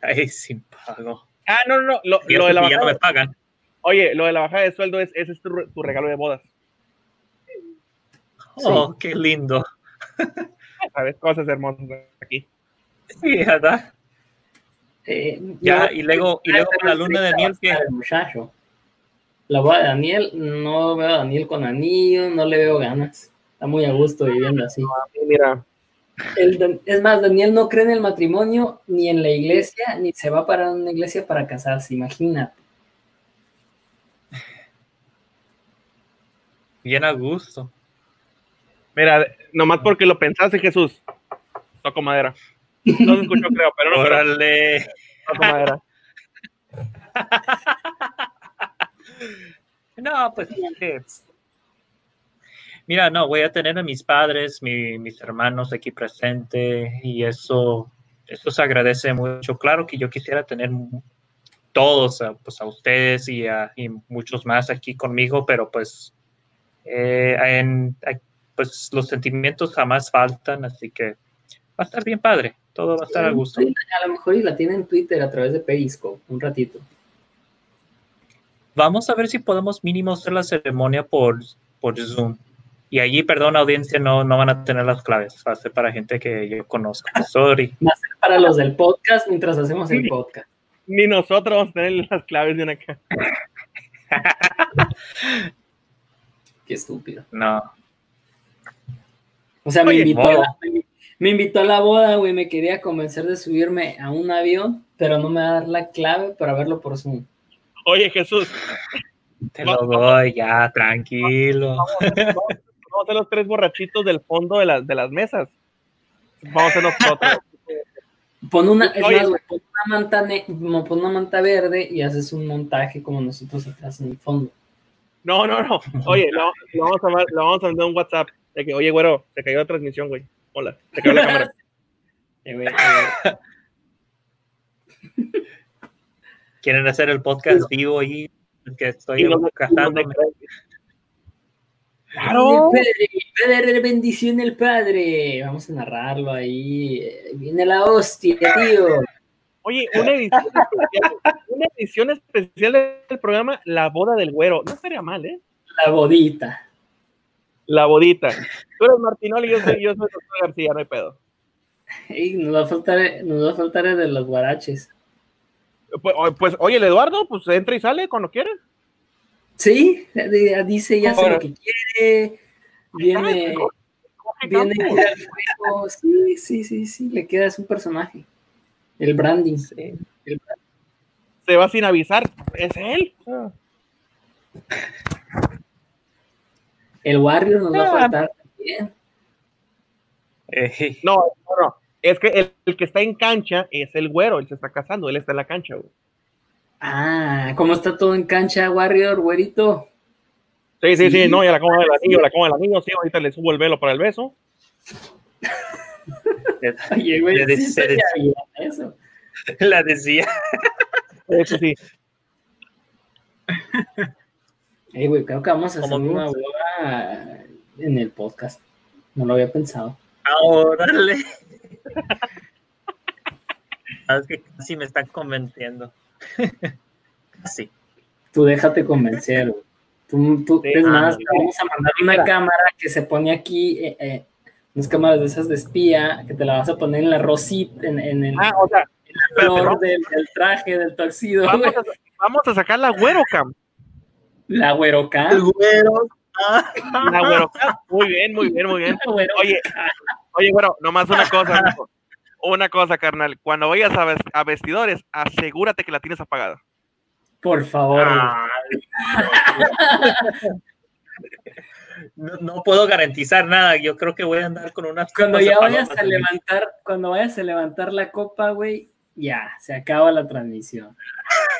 Ay, sin pago. Ah, no, no, Lo, lo de la bajada, no me pagan. Oye, lo de la bajada de sueldo es, ese es tu, regalo de bodas. Oh, qué lindo. sabes, cosas hermosas aquí. Sí, ¿verdad? Eh, Ya, yo- y luego, y luego la luna de miel que el muchacho. La boda de Daniel, no veo a Daniel con anillo, no le veo ganas. Está muy a gusto viviendo así. Mira, El es más, Daniel no cree en el matrimonio, ni en la iglesia, ni se va para una iglesia para casarse, imagínate. bien a gusto. mira, nomás porque lo pensaste, Jesús. Toco madera. No se escuchó, creo, pero no, Órale. toco madera. No, pues eh, Mira, no, voy a tener a mis padres, mi- mis hermanos aquí presentes y eso, eso se agradece mucho. Claro que yo quisiera tener todos, a, pues a ustedes y, a, y muchos más aquí conmigo, pero pues, eh, en- pues los sentimientos jamás faltan, así que va a estar bien padre, todo va a estar a gusto. A lo mejor y la tiene en Twitter a través de Periscope, un ratito. Vamos a ver si podemos mínimo hacer la ceremonia por, por Zoom. Y allí, perdón, audiencia, no, no van a tener las claves. Va a ser para gente que yo conozco. Sorry. Va a ser para los del podcast mientras hacemos el podcast. Ni nosotros vamos a tener las claves de una casa. Qué estúpido. No. O sea, me Oye, invitó, a la, me invitó a la boda, güey. Me quería convencer de subirme a un avión, pero no me va a dar la clave para verlo por Zoom. Oye, Jesús, Te lo doy, ya, tranquilo. vamos, vamos- vamos a ser los tres borrachitos del fondo de, las de las mesas. Vamos a ser nosotros. Pon una, es Oye. más, güey, pon una manta, ne- mo- pon una manta verde y haces un montaje como nosotros atrás en el fondo. No, no, no. Oye, lo, lo vamos a, lo vamos a mandar un WhatsApp. De que, oye, güero, se cayó la transmisión, güey. Hola, se cayó la cámara. ¿Quieren hacer el podcast vivo ahí? Que estoy Y nos- casándome. Claro. Padre, bendición el padre. Vamos a narrarlo ahí. Viene la hostia, tío. Oye, una edición especial, una edición especial del programa La Boda del Güero. No estaría mal, ¿eh? La bodita. La bodita. Tú eres Martinoli y yo soy, yo soy García, no hay pedo. Ey, nos va a faltar, nos va a faltar el de los guaraches. Pues, pues, oye, el Eduardo, pues entra y sale cuando quiera. Sí, dice ya hace Ahora. lo que quiere. Viene, viene fuego. Sí, sí, sí, sí. Le queda es un personaje. El branding. Sí. Se va sin avisar. Es él. Ah. El Warrior nos va a Ah. faltar también. Eh, No, no, no. Es que el, el que está en cancha es el güero, él se está casando, él está en la cancha, güey. Ah, ¿cómo está todo en cancha, Warrior, güerito? Sí, sí, sí, Sí. no, ya la como del anillo, la como del anillo, sí, ahorita le subo el velo para el beso. Oye, güey, Le sí bien eso. la decía. Eso sí. Ey, güey, creo que vamos a hacer una boda en el podcast. No lo había pensado. Ah, Órale. Ah, que casi me están convenciendo. Casi. Tú déjate convencer. Tú, tú- Sí, es ah, más, te vamos a mandar una cámara que se pone aquí, eh, eh, unas cámaras de esas de espía, que te la vas a poner en la rosita, en, en el Ah, o sea, flor pero- del, del traje, del tuxedo, vamos a, vamos a sacar la güero cam. La güerocam. El güero. Ah. La güero cam. Muy bien, muy bien, muy bien. Oye, oye, bueno, nomás una cosa, una cosa, carnal. Cuando vayas a, ves- a vestidores, asegúrate que la tienes apagada. Por favor. Ay. No, no puedo garantizar nada. Yo creo que voy a andar con unas. Cuando ya vayas a levantar, cuando vayas a levantar la copa, güey, ya, se acaba la transmisión.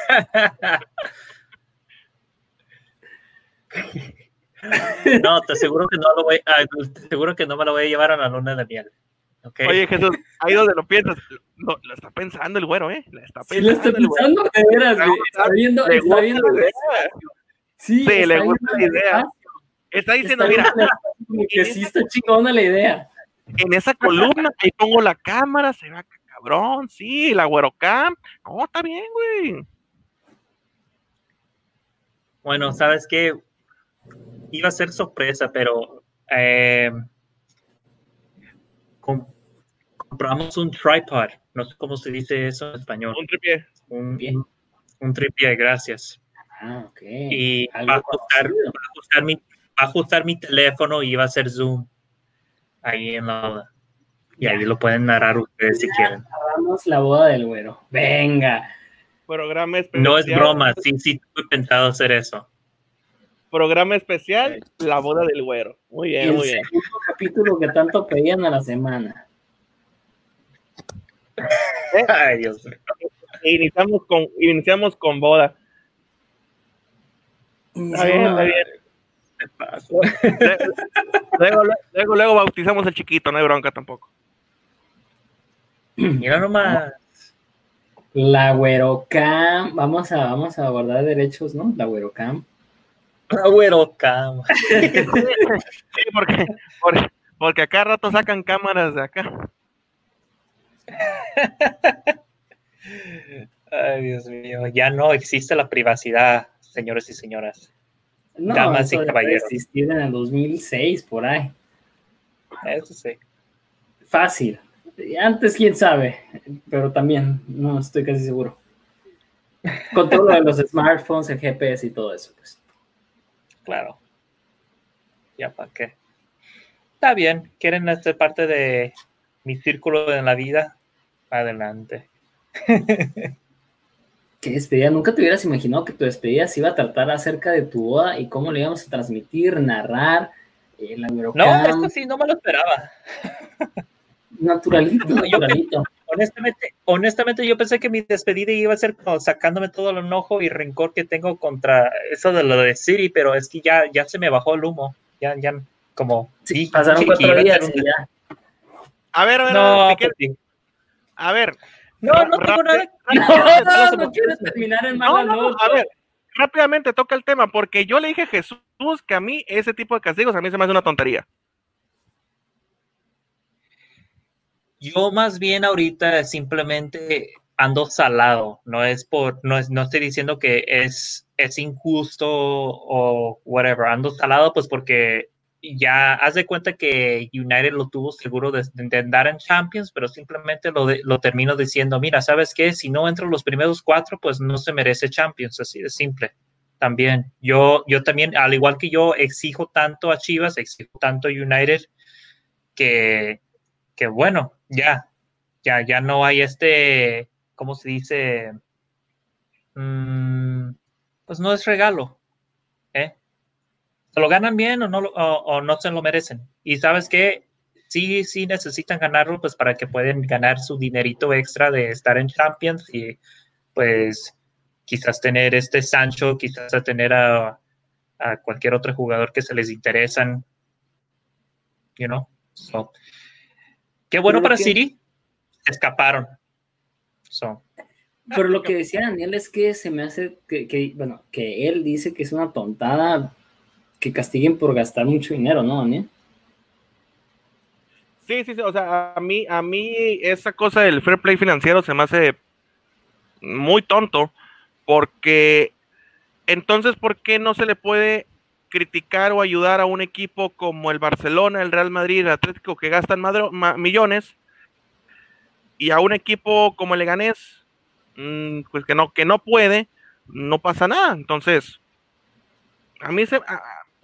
No, te aseguro que no lo voy, te aseguro que no me lo voy a llevar a la luna de miel. ¿ok? Oye, Jesús, ahí donde lo piensas, lo, lo está pensando el güero, ¿eh? La está Sí, lo estoy pensando de veras, güey. Está viendo, le está viendo la idea. Sí, Sí, le está gusta la idea. Está diciendo, Está mira, que sí está chingona la idea. en esa columna, ahí pongo la cámara, se va cabrón, sí, la güero cam. No, está bien, güey. Bueno, ¿sabes qué? Iba a ser sorpresa, pero eh, com- compramos un tripod. No sé cómo se dice eso en español. Un tripié. Un, un, un tripié, gracias. Ah, ok. Y Algo va a, ajustar, conocido. va a ajustar mi, va a ajustar mi teléfono y va a hacer zoom ahí en la boda. Y ahí lo pueden narrar ustedes si quieren. Hagamos la boda del güero. Venga. Programa especial. No es broma, sí, sí, tuve pensado hacer eso. Programa especial, la boda del güero. Muy bien, el muy bien. capítulo que tanto pedían a la semana. Ay, Dios mío. Iniciamos con, iniciamos con boda. Está bien, está bien. Luego, luego, luego bautizamos al chiquito, no hay bronca tampoco. Mira nomás. La güerocam. Vamos a, vamos a guardar derechos, ¿no? La güerocam. Güero, cama. Sí, porque, porque, porque acá rato sacan cámaras de acá. Ay, Dios mío. Ya no existe la privacidad, señores y señoras. No, Damas y eso caballeros. existir en el 2006, por ahí. Eso sí. Fácil. Antes, quién sabe, pero también no estoy casi seguro. Con todo lo de los smartphones, el GPS y todo eso, pues. Claro. Ya para qué. Está bien. ¿Quieren hacer parte de mi círculo en la vida? Adelante. Qué despedida. Nunca te hubieras imaginado que tu despedida se iba a tratar acerca de tu boda y cómo le íbamos a transmitir, narrar, eh, la No, esto sí, no me lo esperaba. Naturalito, naturalito. Honestamente, honestamente, yo pensé que mi despedida iba a ser como sacándome todo el enojo y rencor que tengo contra eso de lo de Siri, pero es que ya, ya se me bajó el humo. Ya, ya, como. Sí, sí, pasaron sí, cuatro a días un- y ya. A ver, a ver, No, a ver, pues ¿qué sí. A ver, no, no tengo Rápido. nada. No, no, no quieres terminar en mala no, a ver, rápidamente toca el tema, porque yo le dije a Jesús que a mí ese tipo de castigos a mí se me hace una tontería. Yo más bien ahorita simplemente ando salado, no es por, no es, no estoy diciendo que es, es injusto o whatever, ando salado pues porque ya haz de cuenta que United lo tuvo seguro de, de andar en Champions, pero simplemente lo, de- lo termino diciendo, mira, ¿sabes qué? Si no entro en los primeros cuatro, pues no se merece Champions, así de simple. También, yo, yo también, al igual que yo exijo tanto a Chivas, exijo tanto a United, que, que bueno, ya, ya, ya no hay este, ¿cómo se dice? Mm, pues no es regalo, ¿eh? ¿Se lo ganan bien o no, o, o no se lo merecen? Y sabes qué, sí, sí necesitan ganarlo, pues para que puedan ganar su dinerito extra de estar en Champions y pues quizás tener este Sancho, quizás tener a, a cualquier otro jugador que se les interesan, you know. Qué bueno Pero para que- City. Escaparon. So, Pero lo que decía Daniel es que se me hace que, que, bueno, que él dice que es una tontada que castiguen por gastar mucho dinero, ¿no, Daniel? Sí, sí, sí, o sea, a mí, a mí esa cosa del fair play financiero se me hace muy tonto, porque entonces, ¿por qué no se le puede criticar o ayudar a un equipo como el Barcelona, el Real Madrid, el Atlético, que gastan madro- ma- millones, y a un equipo como el Leganés, mm, pues que no, que no puede, no pasa nada. Entonces, a mí se, a-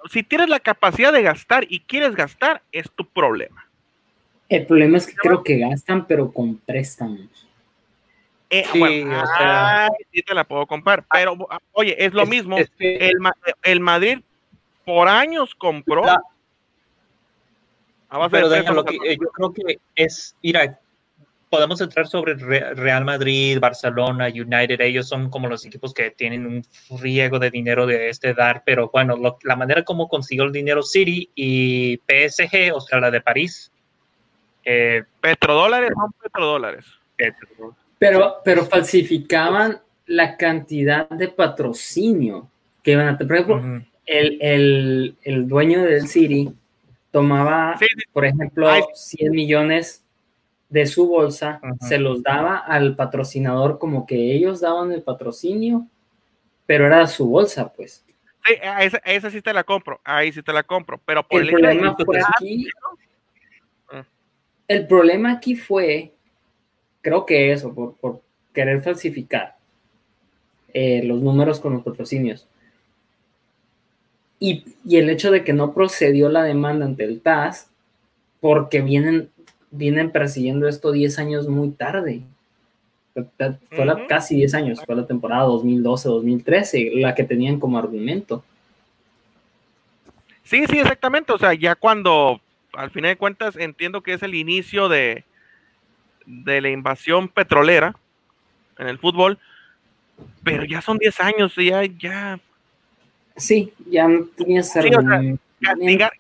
si tienes la capacidad de gastar y quieres gastar, es tu problema. El problema es que creo que gastan, pero con préstamos. Eh, Sí, bueno, o sea- ay, sí te la puedo comprar, pero oye, es lo es- mismo. es que- El, el Madrid por años compró. La- a base pero de lo préstamos que, eh, yo creo que es, mira, podemos entrar sobre Re- Real Madrid, Barcelona, United, ellos son como los equipos que tienen un friego de dinero de este dar, pero bueno, lo- la manera como consiguió el dinero City y PSG, o sea, la de París, eh, petrodólares, son petrodólares. Pero, pero falsificaban la cantidad de patrocinio que iban a tener. Por ejemplo, ujú, el, el, el dueño del City tomaba, Sí, sí. por ejemplo, Ay. 100 millones de su bolsa, se los daba al patrocinador como que ellos daban el patrocinio, pero era su bolsa, pues. Sí, a esa, a esa sí te la compro, ahí sí te la compro, pero por El problema fue aquí, Ah. El problema aquí fue, creo que eso, por, por querer falsificar eh, los números con los patrocinios. Y, y, el hecho de que no procedió la demanda ante el TAS, porque vienen, vienen persiguiendo esto 10 años muy tarde. Fue la, casi 10 años, fue la temporada 2012-2013 la que tenían como argumento. Sí, sí, exactamente. O sea, ya cuando, al final de cuentas, entiendo que es el inicio de, de la invasión petrolera en el fútbol, pero ya son 10 años, ya, ya. Sí, ya no tenía sí,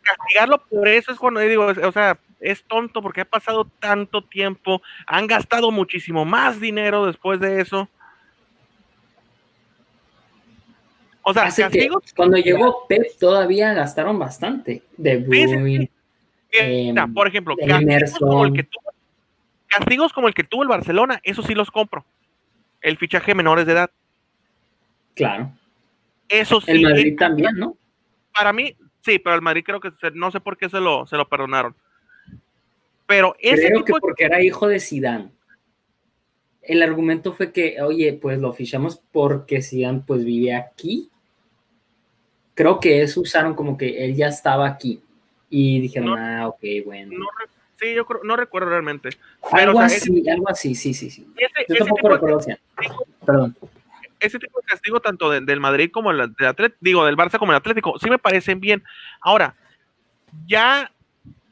castigarlo por eso es cuando digo, o sea, es tonto porque ha pasado tanto tiempo, han gastado muchísimo más dinero después de eso. O sea, cuando llegó Pep todavía gastaron bastante. De Bruyne, em, por ejemplo, castigos como, el que tuvo, castigos como el que tuvo el Barcelona, eso sí los compro. El fichaje menores de edad. Claro. Eso sí. El Madrid también, ¿no? Para mí, sí, pero el Madrid creo que no sé por qué se lo, se lo perdonaron. Pero ese Creo que porque era hijo de Sidán. El argumento fue que, oye, pues lo fichamos porque Sidán pues vive aquí. Creo que eso usaron como que él ya estaba aquí. Y dijeron, ah, ok, bueno. sí, yo creo, no recuerdo realmente. algo así, algo así, sí, sí, sí. yo tampoco recuerdo. Perdón. Ese tipo de castigo, tanto del Madrid como del Atlético, digo, del Barça como el Atlético, sí me parecen bien. Ahora, ya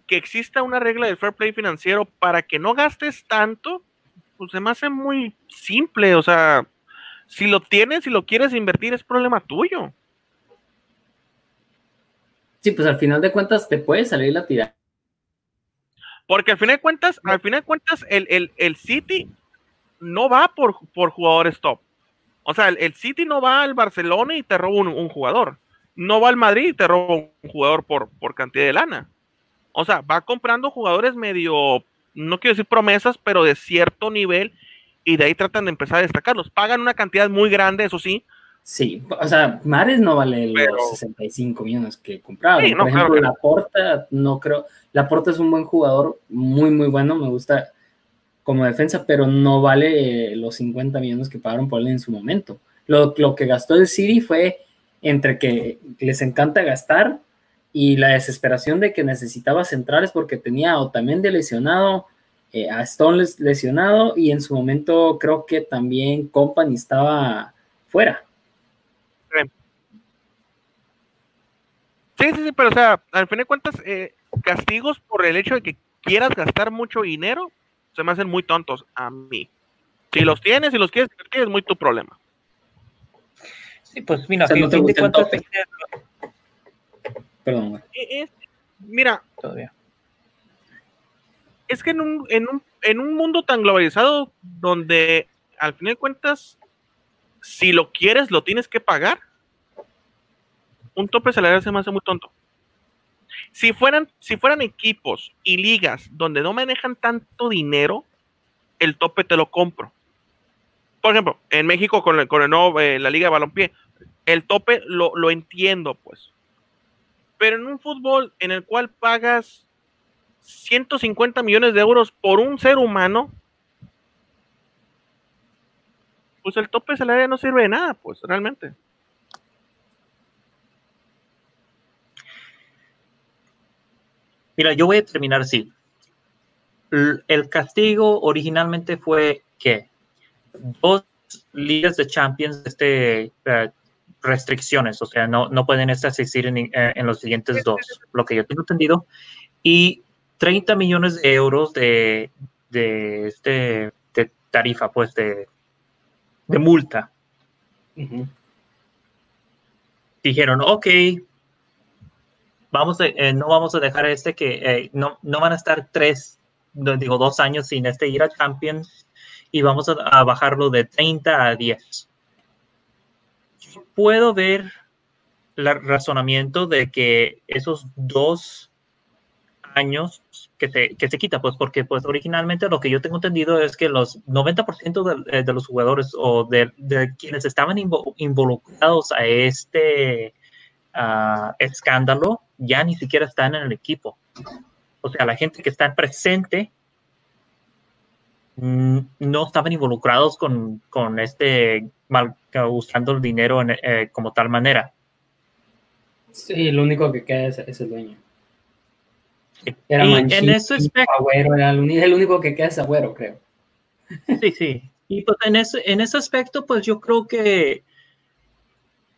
que exista una regla del fair play financiero para que no gastes tanto, pues se me hace muy simple. O sea, si lo tienes, si lo quieres invertir, es problema tuyo. Sí, pues al final de cuentas te puede salir la tirada. Porque al final de cuentas, al final de cuentas, el, el, City no va por, por, jugadores top. O sea, el, City no va al Barcelona y te roba un, un, jugador. No va al Madrid y te roba un jugador por, por cantidad de lana. O sea, va comprando jugadores medio, no quiero decir promesas, pero de cierto nivel y de ahí tratan de empezar a destacarlos. Pagan una cantidad muy grande, eso sí. Sí, o sea, Mares no vale los 65 millones que compraron. Sí, Por ejemplo, la Porta, no creo. La Porta es un buen jugador, muy, muy bueno, me gusta como defensa, pero no vale los 50 millones que pagaron por él en su momento. Lo, lo que gastó el City fue entre que les encanta gastar y la desesperación de que necesitaba centrales porque tenía a Otamendi lesionado, eh, a Stone lesionado y en su momento creo que también Company estaba fuera. Sí, sí, sí, pero o sea, al fin de cuentas, eh, castigos por el hecho de que quieras gastar mucho dinero se me hacen muy tontos a mí. Si los tienes y los quieres es muy tu problema. Sí, pues mira, Perdón, Es, mira, es que en un, en, un, en un mundo tan globalizado donde al fin de cuentas, si lo quieres, lo tienes que pagar, un tope salarial se me hace muy tonto. Si fueran, si fueran equipos y ligas donde no manejan tanto dinero, el tope te lo compro. Por ejemplo, en México con, el, con el nuevo, eh, la Liga de Balompié, el tope lo, lo entiendo, pues. Pero en un fútbol en el cual pagas 150 millones de euros por un ser humano, pues el tope salarial no sirve de nada, pues realmente. Mira, yo voy a terminar así. El castigo originalmente fue que dos ligas de Champions, este, eh, restricciones, o sea, no, no pueden existir en, eh, en, los siguientes dos, lo que yo tengo entendido, y 30 millones de euros de, de, este, de tarifa, pues de, de multa. Dijeron, ok, vamos eh, no vamos a dejar este que eh, no, no van a estar tres, digo, dos años sin este ir a Champions y vamos a, a bajarlo de 30 a 10 puedo ver el razonamiento de que esos dos años que se, que se quita, pues porque pues originalmente lo que yo tengo entendido es que los 90% de, de, los jugadores o de, de quienes estaban involucrados a este uh, escándalo ya ni siquiera están en el equipo. O sea, la gente que está presente mm, no estaban involucrados con, con este mal, usando el dinero en, eh, como tal manera. Sí, lo único que queda es, el dueño. Era y en ese aspecto, Agüero, era el, el, único que queda es Agüero, creo. Sí, sí. Y pues en ese, en ese aspecto, pues yo creo que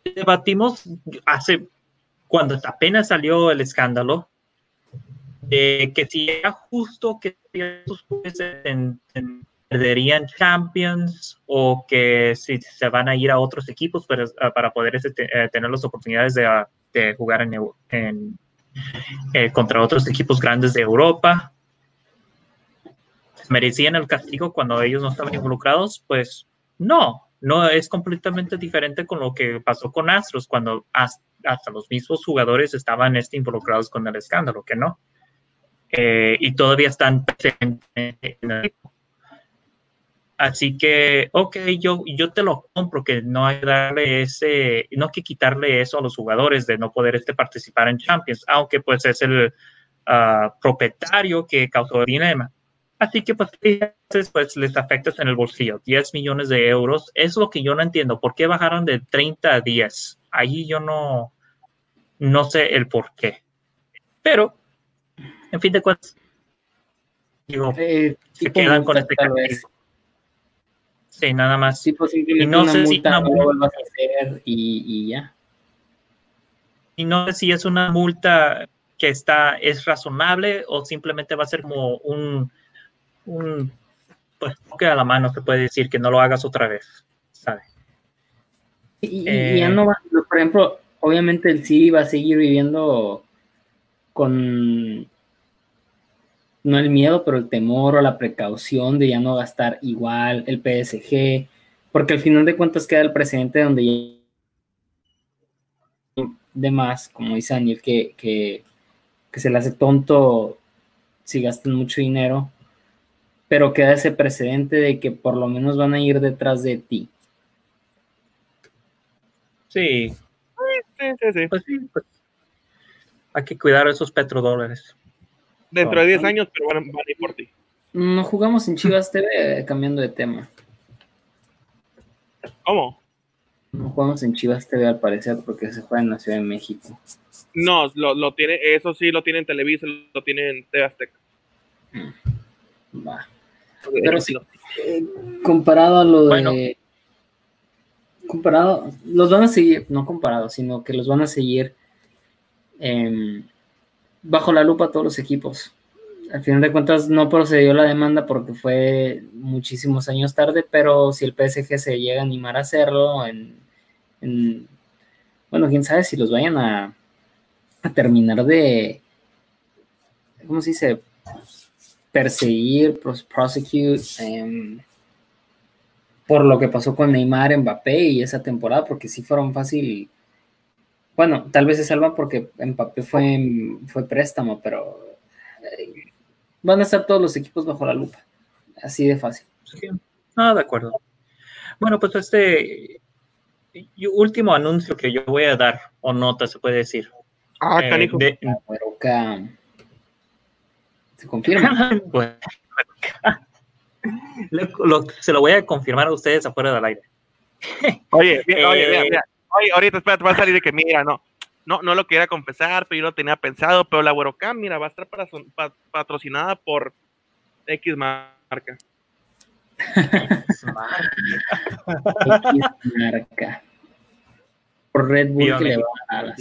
debatimos hace, cuando apenas salió el escándalo, de que si era justo que estos perderían Champions o que si se van a ir a otros equipos para, para poder este, eh, tener las oportunidades de, de jugar en, en eh, contra otros equipos grandes de Europa. ¿Merecían el castigo cuando ellos no estaban involucrados? Pues no, no es completamente diferente con lo que pasó con Astros cuando hasta, los mismos jugadores estaban este, involucrados con el escándalo, que no. Eh, y todavía están presentes en el equipo. Así que, ok, yo, yo te lo compro, que no hay darle ese, no hay que quitarle eso a los jugadores de no poder este, participar en Champions, aunque pues es el ah, propietario que causó el dilema. Así que pues, pues les afecta en el bolsillo, 10 millones de euros, es lo que yo no entiendo, ¿por qué bajaron de 30 a 10? Ahí yo no, no sé el por qué. Pero, en fin de cuentas, digo, eh, se quedan con este castigo. Sí, nada más. Sí, posiblemente y no una sé multa si una multa a hacer y, y, ya. Y no sé si es una multa que está, es razonable o simplemente va a ser como un, un pues que a la mano se puede decir que no lo hagas otra vez, ¿sabes? Y, y ya eh, no va, por ejemplo, obviamente el City va a seguir viviendo con no el miedo, pero el temor o la precaución de ya no gastar igual el PSG, porque al final de cuentas queda el presidente donde de más, como dice Daniel, que, que, se le hace tonto si gastan mucho dinero, pero queda ese precedente de que por lo menos van a ir detrás de ti. Sí. Sí, sí, sí. Pues sí pues, hay que cuidar esos petrodólares dentro de 10 años, pero van, a ir por ti. No jugamos en Chivas TV, cambiando de tema. ¿Cómo? No jugamos en Chivas TV al parecer porque se juega en la Ciudad de México. No, lo, tiene, eso sí lo tiene en Televisa, lo tiene en TV Azteca. Mm. Va. Pero sí, eh, comparado a lo de. Comparado, los van a seguir, no comparado, sino que los van a seguir eh, bajo la lupa todos los equipos. Al final de cuentas no procedió la demanda porque fue muchísimos años tarde, pero si el PSG se llega a animar a hacerlo, en, bueno, quién sabe si los vayan a, terminar de, ¿cómo se dice? Perseguir, prosecute, em, por lo que pasó con Neymar, Mbappé y esa temporada, porque sí fueron fácil bueno, tal vez se salvan porque Mbappé fue, fue préstamo, pero eh, van a estar todos los equipos bajo la lupa. Así de fácil. Ah, de acuerdo. Bueno, pues este último anuncio que yo voy a dar, o nota se puede decir. Ah, eh, ¿Se confirma? se lo voy a confirmar a ustedes afuera del aire. Oye, oye, mira, mira. Oye, ahorita espérate, va a salir de que mira, no, no, no lo quería confesar, pero yo lo tenía pensado, pero la Cam, mira, va a estar para, patrocinada por X marca. X marca. Por Red Bull que le va a dar.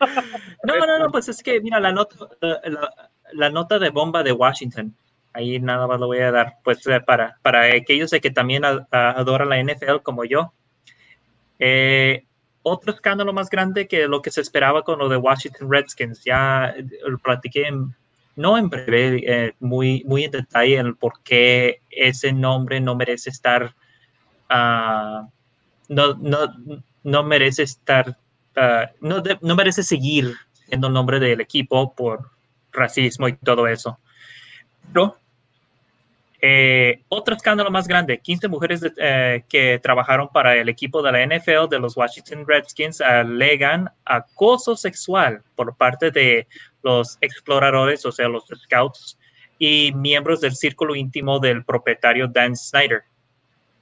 No, no, no, pues es que, mira, la nota, la nota de bomba de Washington ahí nada más lo voy a dar, pues eh, para, para aquellos de que también adoran la NFL como yo. Eh, otro escándalo más grande que lo que se esperaba con lo de Washington Redskins, ya lo platiqué no en breve, eh, muy, muy en detalle el por qué ese nombre no merece estar, uh, no, no, no, merece estar, uh, no, no merece seguir siendo el nombre del equipo por racismo y todo eso. Pero eh, otro escándalo más grande, 15 mujeres eh, que trabajaron para el equipo de la NFL de los Washington Redskins alegan acoso sexual por parte de los exploradores, o sea, los scouts, y miembros del círculo íntimo del propietario Dan Snyder.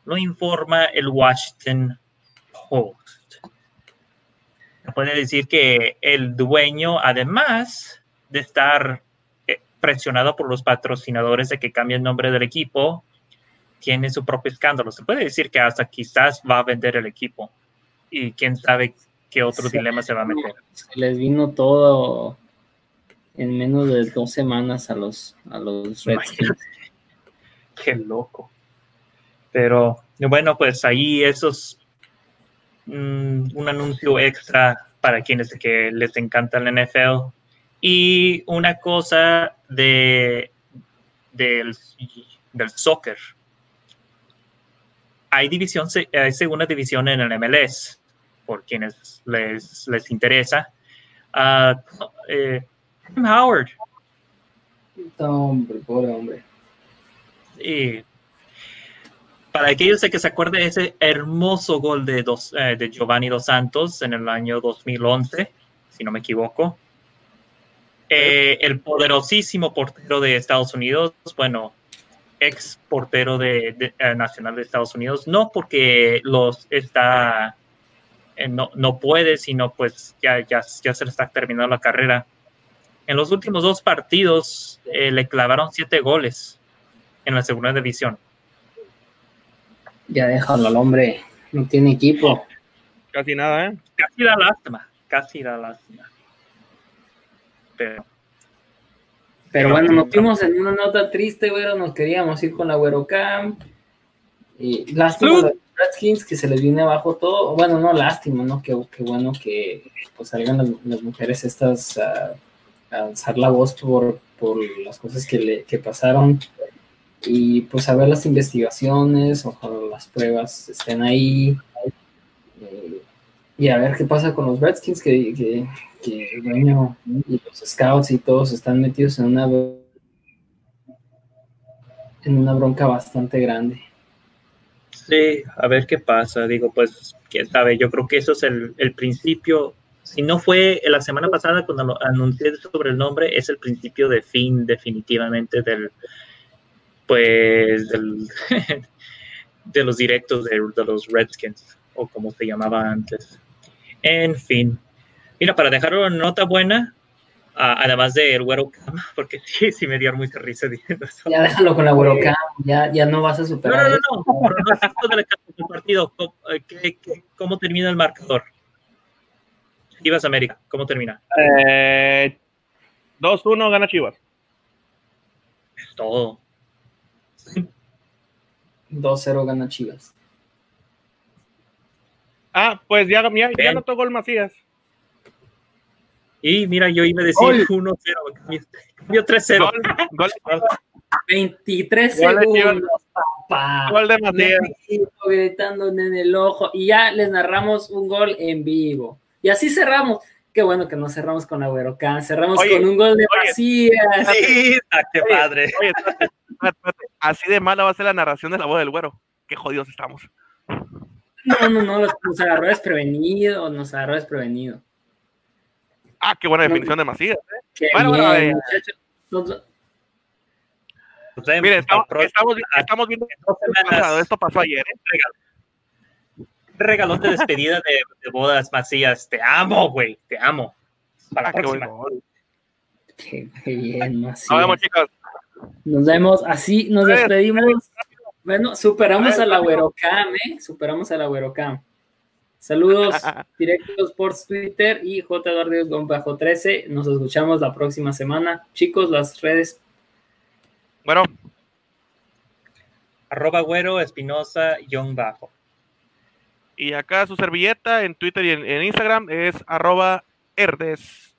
Lo informa el Washington Post. Puede decir que el dueño, además de estar eh, presionado por los patrocinadores de que cambie el nombre del equipo, tiene su propio escándalo. Se puede decir que hasta quizás va a vender el equipo y quién sabe qué otro dilema se va a meter. Se les vino todo en menos de dos semanas a los, a los Redskins. Qué loco. Pero bueno, pues ahí eso es mm, un anuncio extra para quienes que les encanta el NFL. Y una cosa de, del, del soccer. Hay división, hay segunda división en el MLS, por quienes les, les interesa. Uh, eh, Tim Howard. Hombre, pobre hombre. Y para aquellos de que se acuerden ese hermoso gol de, dos, eh, de Giovanni Dos Santos en el año 2011, si no me equivoco. Eh, el poderosísimo portero de Estados Unidos, bueno, ex portero de, eh, nacional de Estados Unidos, no porque los está, no, no, puede, sino pues ya, ya, ya se le está terminando la carrera en los últimos dos partidos le clavaron siete goles en la segunda división. Ya déjalo al hombre, no tiene equipo. Casi nada, ¿eh? Casi da lástima, casi da lástima. Pero, pero bueno, nos fuimos en una nota triste, güero, nos queríamos ir con la Güero Camp. Y lástima de Redskins que se les viene abajo todo. Bueno, no lástima, ¿no? Qué, bueno que pues salgan las, mujeres estas uh, alzar la voz por, por las cosas que, le, que pasaron y pues a ver las investigaciones, ojalá las pruebas estén ahí eh, y a ver qué pasa con los Redskins que, que, que el dueño y los scouts y todos están metidos en una en una bronca bastante grande. Sí, a ver qué pasa. Digo, pues, quién sabe, yo creo que eso es el, el principio si no fue la semana pasada cuando anuncié sobre el nombre, es el principio de fin definitivamente del, pues, de los directos de, los Redskins, o como se llamaba antes. En fin. Mira, para dejar una nota buena, además del Güero Cam, porque sí, sí me dio mucha risa diciendo eso. Ya déjalo con la Güero Cam, ya, ya no vas a superar. No, no, no, no, del partido, ¿cómo termina el marcador? Chivas América, ¿cómo termina? Eh, 2-1 gana Chivas. Es todo. 2-0 gana Chivas. Ah, pues ya, ya, ya notó gol Macías. Y mira, yo iba a decir 1-0, cambió 3-0. 23 segundos, papá. Gol de Macías. Gritando en el ojo. Y ya les narramos un gol en vivo. Y así cerramos. Qué bueno que no cerramos con Agüero Can, cerramos con un gol de Macías. Sí, qué padre. Así de mala va a ser la narración de la voz del güero. Qué jodidos estamos. No, no, no, nos agarró desprevenido, nos agarró desprevenido. Ah, qué buena definición de Macías. ¿eh? Qué bueno, bien, bueno, muchachos. Mire, estamos, estamos, estamos viendo esto pasó ayer. ¿eh? regalón de despedida de, bodas, Macías. Te amo, güey, te amo. Para la ah, próxima. Qué, bien, Macías. Nos vemos, chicos. Nos vemos, así nos despedimos. Bueno, superamos a la Güerocam, ¿eh? Superamos a la Güerocam. Saludos directos por Twitter y bajo 13 Nos escuchamos la próxima semana. Chicos, las redes. Bueno. Arroba güero, espinosa, guion bajo. Y acá su servilleta en Twitter y en, Instagram es arroba herdes.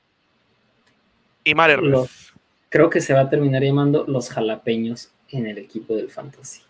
Y Mar creo que se va a terminar llamando los jalapeños en el equipo del Fantasy.